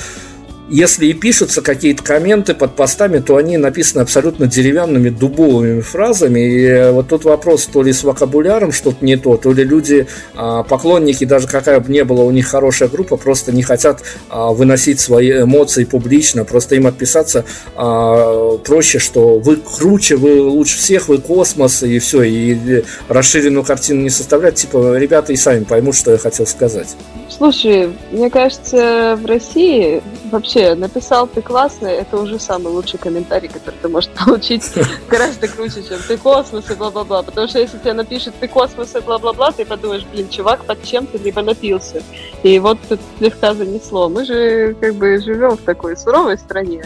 если и пишутся какие-то комменты под постами, то они написаны абсолютно деревянными дубовыми фразами. И э, вот тут вопрос, то ли с вокабуляром что-то не то, то ли люди, а, поклонники, даже какая бы ни была у них хорошая группа, просто не хотят а, выносить свои эмоции публично. Просто им отписаться а, проще, что вы круче, вы лучше всех, вы космос, и все, и расширенную картину не составлять. Типа, ребята и сами поймут, что я хотел сказать. Слушай, мне кажется, в России вообще написал ты классно, это уже самый лучший комментарий, который ты можешь получить гораздо круче, чем ты космос и бла-бла-бла. Потому что если тебе напишет ты космос и бла-бла-бла, ты подумаешь, блин, чувак, под чем ты либо напился. И вот тут слегка занесло. Мы же как бы живем в такой суровой стране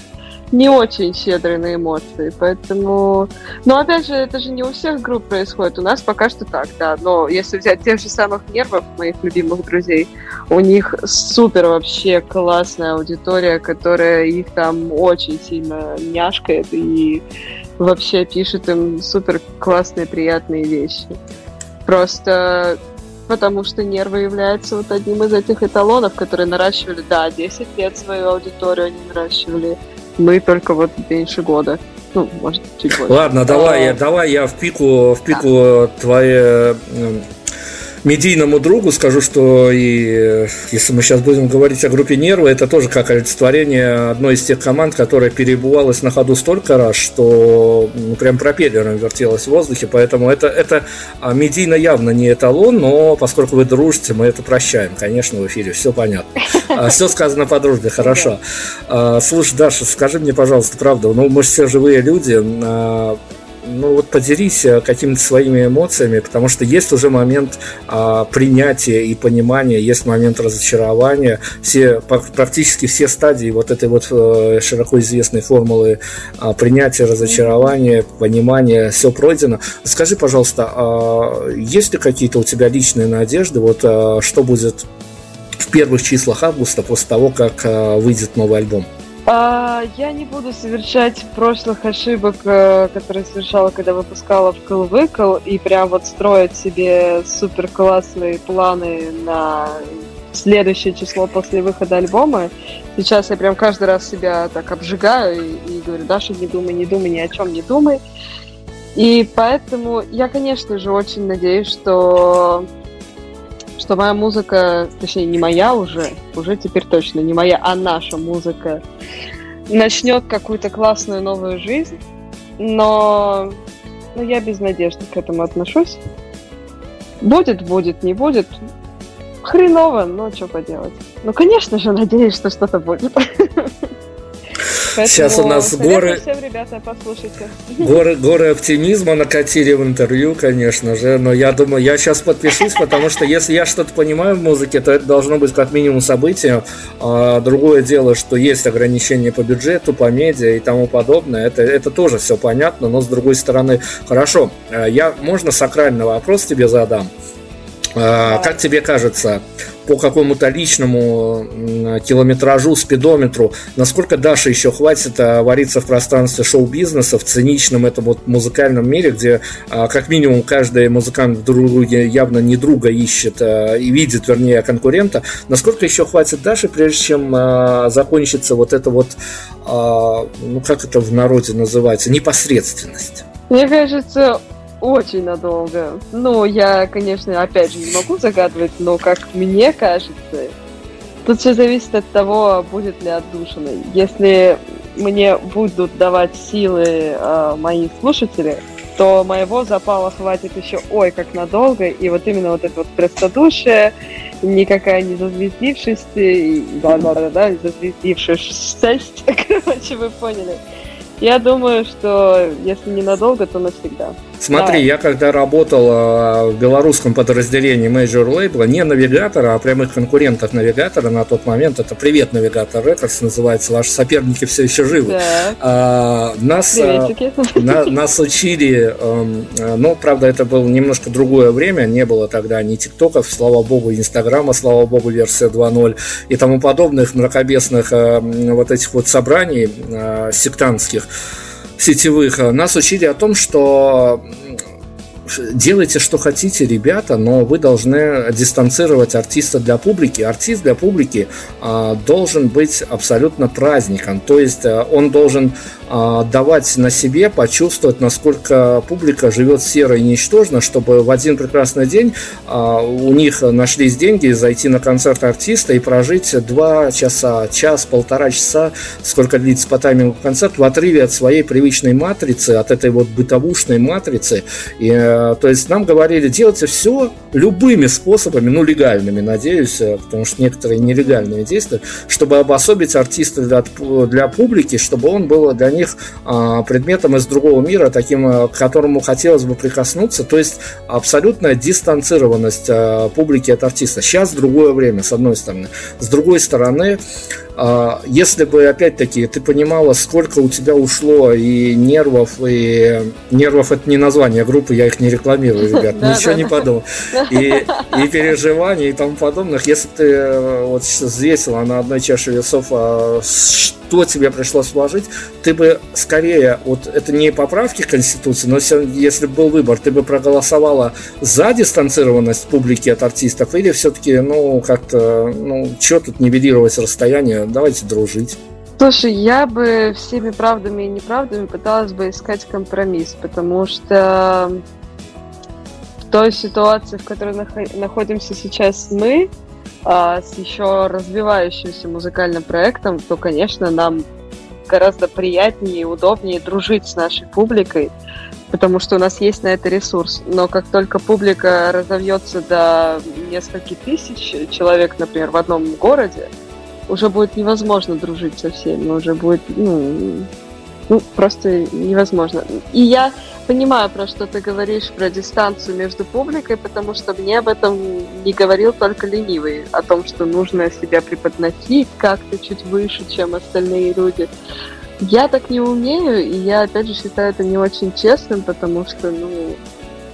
не очень щедрый на эмоции, поэтому... Но опять же, это же не у всех групп происходит, у нас пока что так, да, но если взять тех же самых нервов, моих любимых друзей, у них супер вообще классная аудитория, которая их там очень сильно няшкает и вообще пишет им супер классные, приятные вещи. Просто потому что нервы являются вот одним из этих эталонов, которые наращивали, да, 10 лет свою аудиторию они наращивали, мы только вот меньше года. Ну, может, чуть больше. Ладно, давай, а... давай я в пику, в пику да. твои медийному другу скажу, что и если мы сейчас будем говорить о группе Нервы, это тоже как олицетворение одной из тех команд, которая перебывалась на ходу столько раз, что ну, прям пропеллером вертелась в воздухе, поэтому это, это а, медийно явно не эталон, но поскольку вы дружите, мы это прощаем, конечно, в эфире, все понятно. А, все сказано по дружбе, хорошо. А, слушай, Даша, скажи мне, пожалуйста, правда, ну мы же все живые люди, ну вот поделись э, какими-то своими эмоциями, потому что есть уже момент а, принятия и понимания, есть момент разочарования, все практически все стадии вот этой вот а, широко известной формулы а, принятия, разочарования, понимания, все пройдено. Скажи, пожалуйста, а, есть ли какие-то у тебя личные надежды, вот а, что будет в первых числах августа после того, как а, выйдет новый альбом? А, я не буду совершать прошлых ошибок, э, которые совершала, когда выпускала в Выкл, и прям вот строить себе супер классные планы на следующее число после выхода альбома. Сейчас я прям каждый раз себя так обжигаю и, и говорю, Даша, не думай, не думай, ни о чем не думай. И поэтому я, конечно же, очень надеюсь, что что моя музыка, точнее, не моя уже, уже теперь точно не моя, а наша музыка начнет какую-то классную новую жизнь, но, но я без надежды к этому отношусь. Будет, будет, не будет. Хреново, но что поделать. Ну, конечно же, надеюсь, что что-то будет. Поэтому Сейчас у нас горы... Всем, ребята, послушайте. Горы, горы оптимизма накатили в интервью, конечно же, но я думаю, я сейчас подпишусь, потому что если я что-то понимаю в музыке, то это должно быть как минимум событие. А другое дело, что есть ограничения по бюджету, по медиа и тому подобное. Это, это тоже все понятно, но с другой стороны, хорошо, э, я, можно сакральный вопрос тебе задам? А, как тебе кажется, по какому-то личному километражу, спидометру, насколько Даша еще хватит а, вариться в пространстве шоу-бизнеса, в циничном этом вот музыкальном мире, где а, как минимум каждый музыкант в друге явно не друга ищет и видит, вернее, конкурента, насколько еще хватит Даши, прежде чем закончится вот это вот, ну как это в народе называется, непосредственность? Мне кажется, очень надолго. Ну, я, конечно, опять же не могу загадывать, но как мне кажется, тут все зависит от того, будет ли отдушина. Если мне будут давать силы э, мои слушатели, то моего запала хватит еще ой как надолго, и вот именно вот это вот простодушие, никакая не зазвездившись, да, да, да, да, зазвездившись, короче, вы поняли. Я думаю, что если ненадолго, то навсегда. Смотри, да. я когда работал а, в белорусском подразделении Major Label, не навигатора, а прямых конкурентов навигатора на тот момент, это «Привет, Навигатор Рекордс» называется, ваши соперники все еще живы. Да. А, нас, а, на, нас учили, а, ну, правда, это было немножко другое время, не было тогда ни ТикТоков, слава богу, Инстаграма, слава богу, версия 2.0 и тому подобных мракобесных а, вот этих вот собраний а, сектантских сетевых, нас учили о том, что делайте, что хотите, ребята, но вы должны дистанцировать артиста для публики. Артист для публики а, должен быть абсолютно праздником. То есть а, он должен давать на себе почувствовать, насколько публика живет серо и ничтожно, чтобы в один прекрасный день а, у них нашлись деньги зайти на концерт артиста и прожить два часа, час, полтора часа, сколько длится по таймингу концерт, в отрыве от своей привычной матрицы, от этой вот бытовушной матрицы. И, э, то есть нам говорили, делайте все любыми способами, ну легальными, надеюсь, э, потому что некоторые нелегальные действия, чтобы обособить артиста для, для публики, чтобы он был для них них а, предметом из другого мира, таким, а, к которому хотелось бы прикоснуться. То есть абсолютная дистанцированность а, публики от артиста. Сейчас другое время, с одной стороны. С другой стороны, если бы, опять-таки, ты понимала, сколько у тебя ушло и нервов, и нервов это не название группы, я их не рекламирую, ребят, ничего не подумал. И, и переживаний и тому подобных, если ты э, вот взвесила на одной чаше весов, что тебе пришлось вложить, ты бы скорее, вот это не поправки Конституции, но если бы был выбор, ты бы проголосовала за дистанцированность публики от артистов или все-таки, ну, как-то, ну, что тут нивелировать расстояние, давайте дружить. Слушай, я бы всеми правдами и неправдами пыталась бы искать компромисс, потому что той ситуации, в которой находимся сейчас мы, а, с еще развивающимся музыкальным проектом, то, конечно, нам гораздо приятнее и удобнее дружить с нашей публикой, потому что у нас есть на это ресурс. Но как только публика разовьется до нескольких тысяч человек, например, в одном городе, уже будет невозможно дружить со всеми, уже будет, ну, ну, просто невозможно. И я понимаю, про что ты говоришь, про дистанцию между публикой, потому что мне об этом не говорил только ленивый, о том, что нужно себя преподносить как-то чуть выше, чем остальные люди. Я так не умею, и я, опять же, считаю это не очень честным, потому что, ну,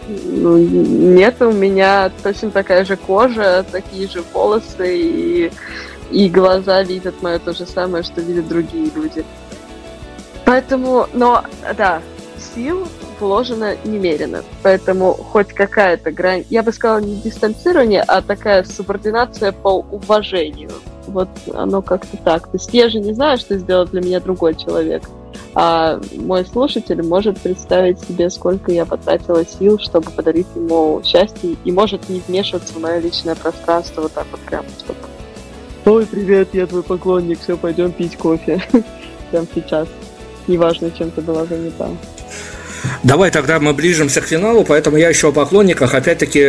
ну, нет у меня точно такая же кожа, такие же волосы, и, и глаза видят мое то же самое, что видят другие люди. Поэтому, но, да, сил вложено немерено. Поэтому хоть какая-то грань, я бы сказала, не дистанцирование, а такая субординация по уважению. Вот оно как-то так. То есть я же не знаю, что сделал для меня другой человек. А мой слушатель может представить себе, сколько я потратила сил, чтобы подарить ему счастье, и может не вмешиваться в мое личное пространство вот так вот прямо, чтобы Ой, привет, я твой поклонник, все, пойдем пить кофе. Прямо сейчас. Неважно, чем ты была занята. Давай тогда мы ближимся к финалу, поэтому я еще о поклонниках. Опять-таки,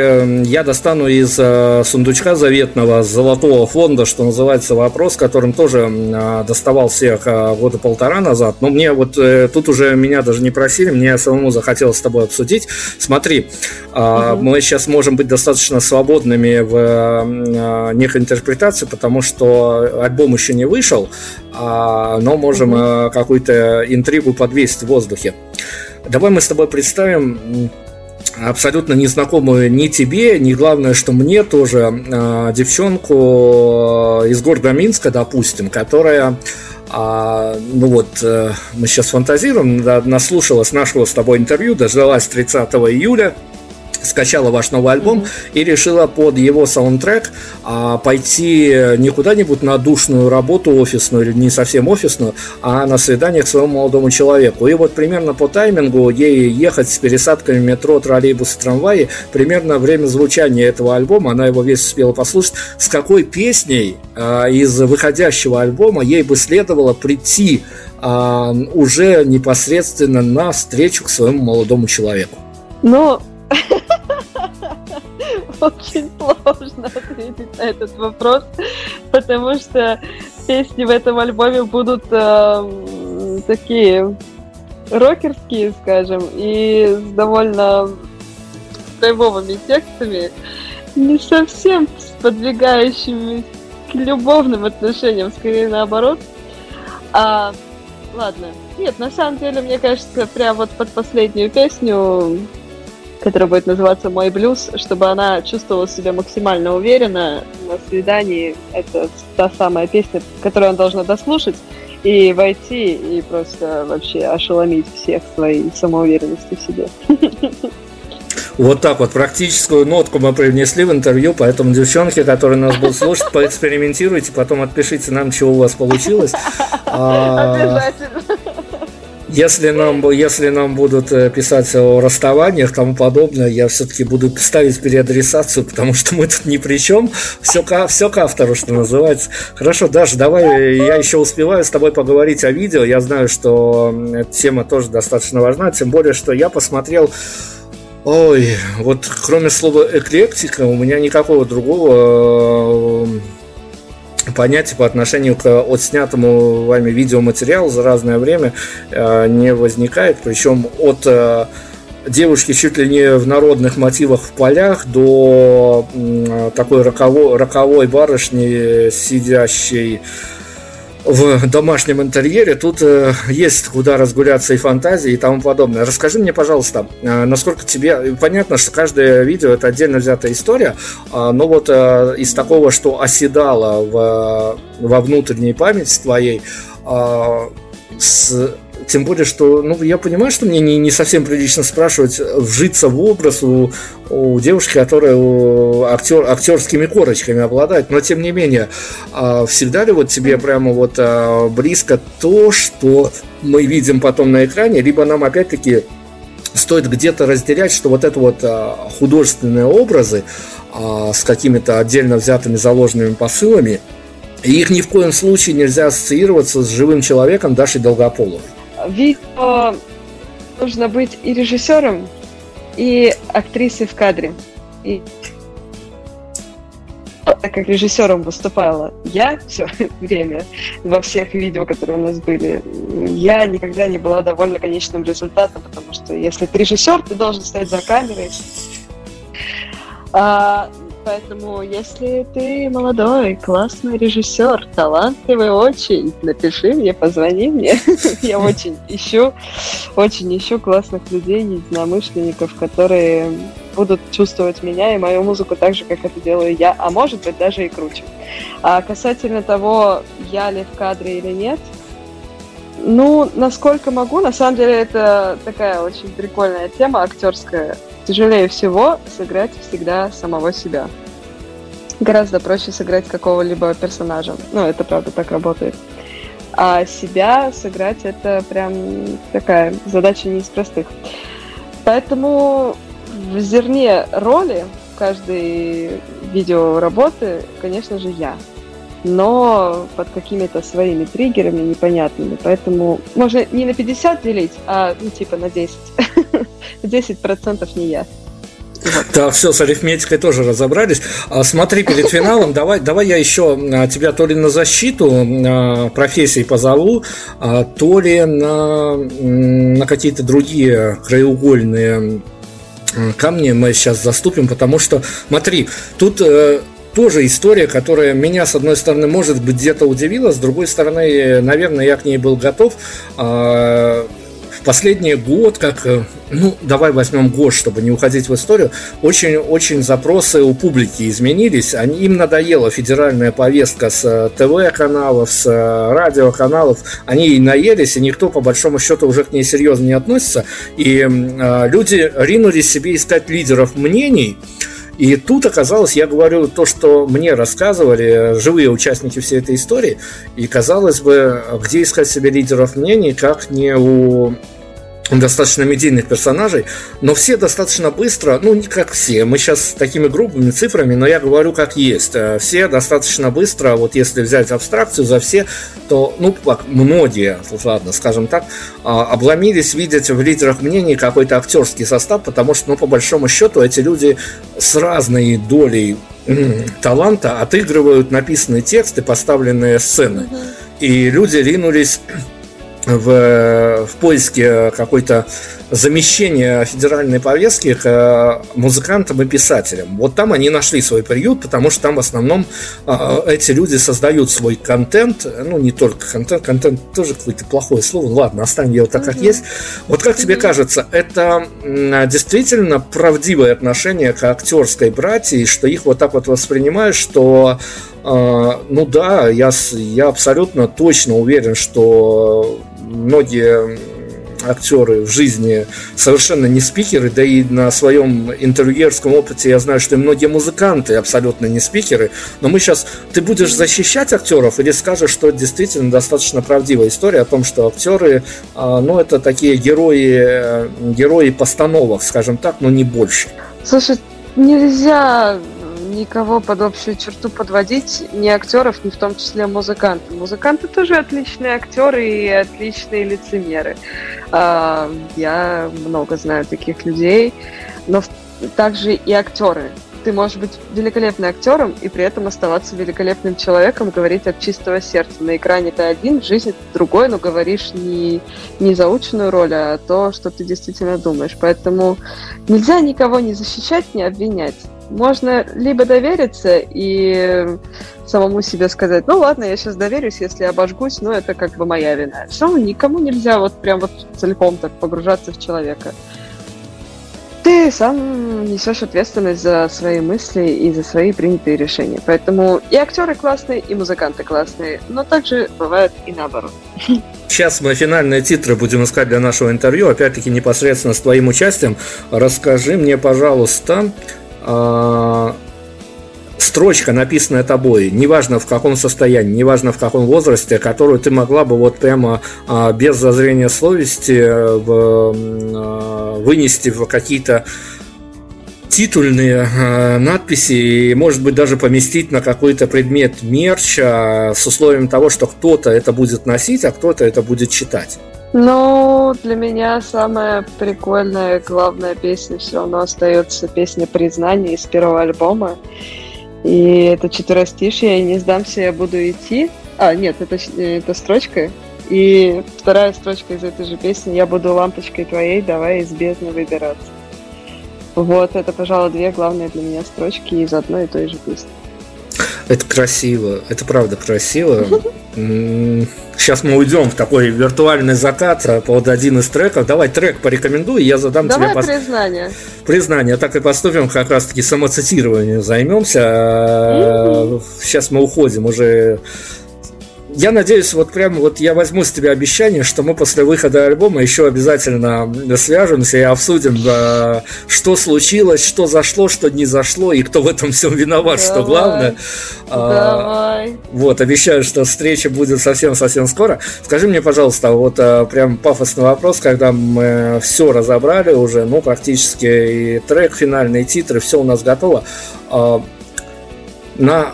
я достану из э, сундучка заветного золотого фонда, что называется, вопрос, которым тоже э, доставал всех э, года полтора назад. Но мне вот тут уже меня даже не просили, мне самому захотелось с тобой обсудить. Смотри, угу. мы сейчас можем быть достаточно свободными в некой интерпретации, потому что альбом еще не вышел, а, но можем угу. какую-то интригу подвесить в воздухе. Давай мы с тобой представим абсолютно незнакомую ни тебе, ни главное, что мне тоже э, девчонку из города Минска, допустим, которая а, ну вот, э, мы сейчас фантазируем, наслушалась нашего с тобой интервью, дождалась 30 июля, скачала ваш новый альбом mm-hmm. и решила под его саундтрек а, пойти не куда-нибудь на душную работу офисную или не совсем офисную, а на свидание к своему молодому человеку. И вот примерно по таймингу ей ехать с пересадками метро, троллейбусы, трамваи, примерно время звучания этого альбома, она его весь успела послушать, с какой песней а, из выходящего альбома ей бы следовало прийти а, уже непосредственно на встречу к своему молодому человеку. Ну, Очень сложно ответить на этот вопрос, потому что песни в этом альбоме будут э, такие рокерские, скажем, и с довольно драйвовыми текстами, не совсем сподвигающими к любовным отношениям, скорее наоборот. А, ладно. Нет, на самом деле, мне кажется, прям вот под последнюю песню которая будет называться «Мой блюз», чтобы она чувствовала себя максимально уверенно на свидании. Это та самая песня, которую она должна дослушать и войти и просто вообще ошеломить всех своей самоуверенностью в себе. Вот так вот, практическую нотку мы привнесли в интервью, поэтому, девчонки, которые нас будут слушать, поэкспериментируйте, потом отпишите нам, чего у вас получилось. Обязательно. Если нам, если нам будут э, писать о расставаниях и тому подобное, я все-таки буду ставить переадресацию, потому что мы тут ни при чем. Все, все к автору, что называется. Хорошо, Даша, давай я еще успеваю с тобой поговорить о видео. Я знаю, что тема тоже достаточно важна, тем более, что я посмотрел Ой, вот кроме слова эклектика у меня никакого другого понятия по отношению к отснятому вами видеоматериалу за разное время э, не возникает. Причем от э, девушки чуть ли не в народных мотивах в полях до такой роковой, роковой барышни, сидящей в домашнем интерьере. Тут э, есть куда разгуляться и фантазии и тому подобное. Расскажи мне, пожалуйста, э, насколько тебе... Понятно, что каждое видео это отдельно взятая история, э, но вот э, из такого, что оседало в, во внутренней памяти твоей, э, с тем более, что, ну, я понимаю, что мне не, не совсем прилично спрашивать, вжиться в образ у, у девушки, которая актер, актерскими корочками обладает, но тем не менее, а, всегда ли вот тебе прямо вот а, близко то, что мы видим потом на экране, либо нам опять-таки стоит где-то разделять, что вот это вот а, художественные образы с какими-то отдельно взятыми заложенными посылами, их ни в коем случае нельзя ассоциироваться с живым человеком Дашей Долгополовой. Видео нужно быть и режиссером, и актрисой в кадре. И так как режиссером выступала я все время во всех видео, которые у нас были, я никогда не была довольна конечным результатом, потому что если ты режиссер, ты должен стоять за камерой. А, Поэтому, если ты молодой, классный режиссер, талантливый очень, напиши мне, позвони мне. Я очень ищу, очень ищу классных людей, единомышленников, которые будут чувствовать меня и мою музыку так же, как это делаю я, а может быть даже и круче. А касательно того, я ли в кадре или нет, ну, насколько могу, на самом деле это такая очень прикольная тема актерская тяжелее всего сыграть всегда самого себя. Гораздо проще сыграть какого-либо персонажа. Ну, это правда так работает. А себя сыграть это прям такая задача не из простых. Поэтому в зерне роли каждой видеоработы, конечно же, я. Но под какими-то своими триггерами непонятными. Поэтому можно не на 50 делить, а ну, типа на 10. 10% не я. Так, все, с арифметикой тоже разобрались. А, смотри, перед финалом давай, давай я еще а, тебя то ли на защиту а, профессий позову, то ли на, на какие-то другие краеугольные камни мы сейчас заступим, потому что, смотри, тут э, тоже история, которая меня, с одной стороны, может быть, где-то удивила, с другой стороны, наверное, я к ней был готов последний год, как, э, ну, давай возьмем год, чтобы не уходить в историю, очень-очень запросы у публики изменились. Они, им надоела федеральная повестка с э, ТВ-каналов, с э, радиоканалов. Они и наелись, и никто, по большому счету, уже к ней серьезно не относится. И э, люди ринулись себе искать лидеров мнений, и тут оказалось, я говорю то, что мне рассказывали живые участники всей этой истории, и казалось бы, где искать себе лидеров мнений, как не у достаточно медийных персонажей, но все достаточно быстро, ну не как все, мы сейчас с такими грубыми цифрами, но я говорю как есть, э, все достаточно быстро, вот если взять абстракцию за все, то, ну, как многие, ладно, скажем так, а, обломились видеть в лидерах мнений какой-то актерский состав, потому что, ну, по большому счету, эти люди с разной долей таланта отыгрывают написанные тексты, поставленные сцены. И люди ринулись в, в поиске какой-то замещения федеральной повестки к э, музыкантам и писателям. Вот там они нашли свой приют, потому что там в основном э, эти люди создают свой контент, ну не только контент, контент тоже какое-то плохое слово, ладно, оставим его так, как есть. Вот как тебе кажется, это действительно правдивое отношение к актерской братьи, что их вот так вот воспринимают, что э, ну да, я, я абсолютно точно уверен, что многие актеры в жизни совершенно не спикеры, да и на своем интервьюерском опыте я знаю, что и многие музыканты абсолютно не спикеры. Но мы сейчас... Ты будешь защищать актеров или скажешь, что действительно достаточно правдивая история о том, что актеры, а, ну, это такие герои, герои постановок, скажем так, но не больше? Слушай, нельзя никого под общую черту подводить, ни актеров, ни в том числе музыканты. Музыканты тоже отличные актеры и отличные лицемеры. А, я много знаю таких людей, но также и актеры. Ты можешь быть великолепным актером и при этом оставаться великолепным человеком, говорить от чистого сердца. На экране ты один, в жизни ты другой, но говоришь не, не заученную роль, а то, что ты действительно думаешь. Поэтому нельзя никого не защищать, не обвинять можно либо довериться и самому себе сказать, ну ладно, я сейчас доверюсь, если обожгусь, но это как бы моя вина. Все никому нельзя вот прям вот целиком так погружаться в человека. Ты сам несешь ответственность за свои мысли и за свои принятые решения. Поэтому и актеры классные, и музыканты классные, но также бывает и наоборот. Сейчас мы финальные титры будем искать для нашего интервью, опять-таки непосредственно с твоим участием. Расскажи мне, пожалуйста, строчка, написанная тобой, неважно в каком состоянии, неважно в каком возрасте, которую ты могла бы вот прямо а, без зазрения совести э, а, вынести в какие-то титульные э, надписи и, может быть, даже поместить на какой-то предмет мерча с условием того, что кто-то это будет носить, а кто-то это будет читать. Ну, для меня самая прикольная, главная песня все равно остается песня признания из первого альбома. И это четверостишье, я не сдамся, я буду идти. А, нет, это, это строчка. И вторая строчка из этой же песни «Я буду лампочкой твоей, давай из бездны выбираться». Вот, это, пожалуй, две главные для меня строчки из одной и той же песни. Это красиво, это правда красиво. Сейчас мы уйдем в такой виртуальный закат а, под один из треков. Давай трек порекомендуй, я задам Давай тебе... Давай признание. Признание. Так и поступим, как раз-таки самоцитированием займемся. Сейчас мы уходим уже я надеюсь, вот прямо вот я возьму с тебя обещание, что мы после выхода альбома еще обязательно свяжемся и обсудим, да, что случилось, что зашло, что не зашло, и кто в этом всем виноват, Давай. что главное. Давай. А, вот, обещаю, что встреча будет совсем-совсем скоро. Скажи мне, пожалуйста, вот а, прям пафосный вопрос, когда мы все разобрали уже, ну, практически и трек, финальные титры, все у нас готово. А, на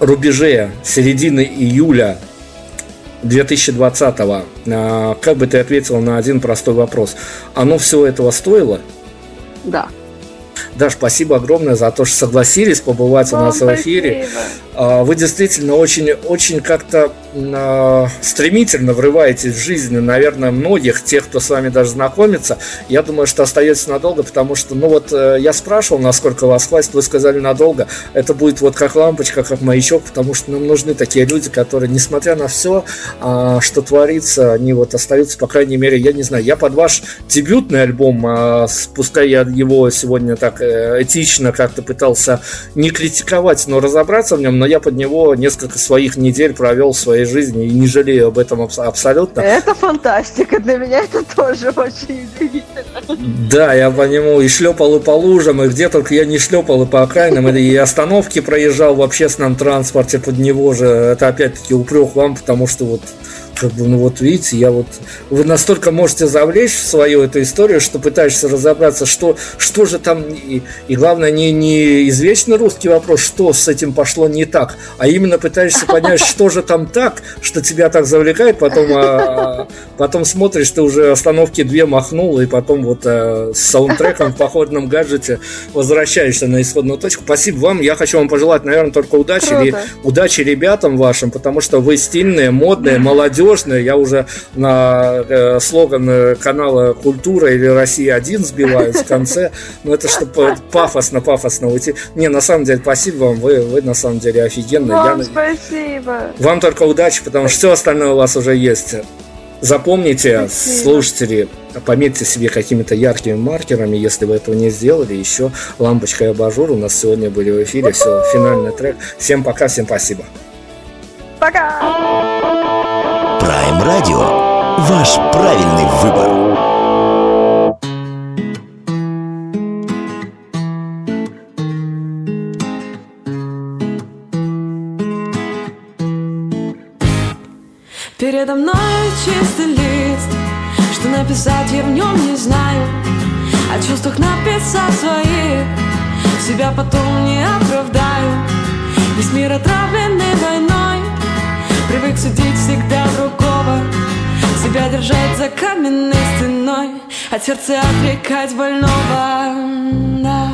рубеже середины июля 2020-го, а, как бы ты ответил на один простой вопрос? Оно все этого стоило? Да. Даш, спасибо огромное за то, что согласились побывать Вам у нас в эфире. А, вы действительно очень, очень как-то стремительно врываетесь в жизнь, наверное, многих, тех, кто с вами даже знакомится. Я думаю, что остаетесь надолго, потому что, ну вот, э, я спрашивал, насколько вас хватит, вы сказали надолго. Это будет вот как лампочка, как маячок, потому что нам нужны такие люди, которые, несмотря на все, а, что творится, они вот остаются, по крайней мере, я не знаю, я под ваш дебютный альбом, пускай я его сегодня так э, этично как-то пытался не критиковать, но разобраться в нем, но я под него несколько своих недель провел в своей жизни и не жалею об этом абсолютно. Это фантастика, для меня это тоже очень удивительно. Да, я по нему и шлепал и по лужам, и где только я не шлепал и по окраинам, и остановки проезжал в общественном транспорте под него же. Это опять-таки упрек вам, потому что вот как бы, ну вот видите, я вот, вы настолько можете завлечь в свою эту историю, что пытаешься разобраться, что, что же там, и, и главное, не, не извечный русский вопрос, что с этим пошло не так, а именно пытаешься понять, что же там так, что тебя так завлекает, потом, а, потом смотришь, ты уже остановки две махнул, и потом вот а, с саундтреком в походном гаджете возвращаешься на исходную точку. Спасибо вам, я хочу вам пожелать, наверное, только удачи, или, удачи ребятам вашим, потому что вы стильные, модные, молодежь, молодежная. Я уже на э, слоган э, канала «Культура» или «Россия-1» сбиваюсь в конце. Но это чтобы пафосно-пафосно уйти. Не, на самом деле, спасибо вам. Вы, вы на самом деле офигенные. Вам Я... спасибо. Вам только удачи, потому что все остальное у вас уже есть. Запомните, Спасибо. слушатели, пометьте себе какими-то яркими маркерами, если вы этого не сделали. Еще лампочка и абажур у нас сегодня были в эфире. Все, финальный трек. Всем пока, всем спасибо. Пока! Radio. Ваш правильный выбор. Передо мной чистый лист. Что написать я в нем не знаю. О чувствах написать своих. Себя потом не оправдаю. Весь мир отравленный войной. Привык судить всегда другого Себя держать за каменной стеной От сердца отрекать больного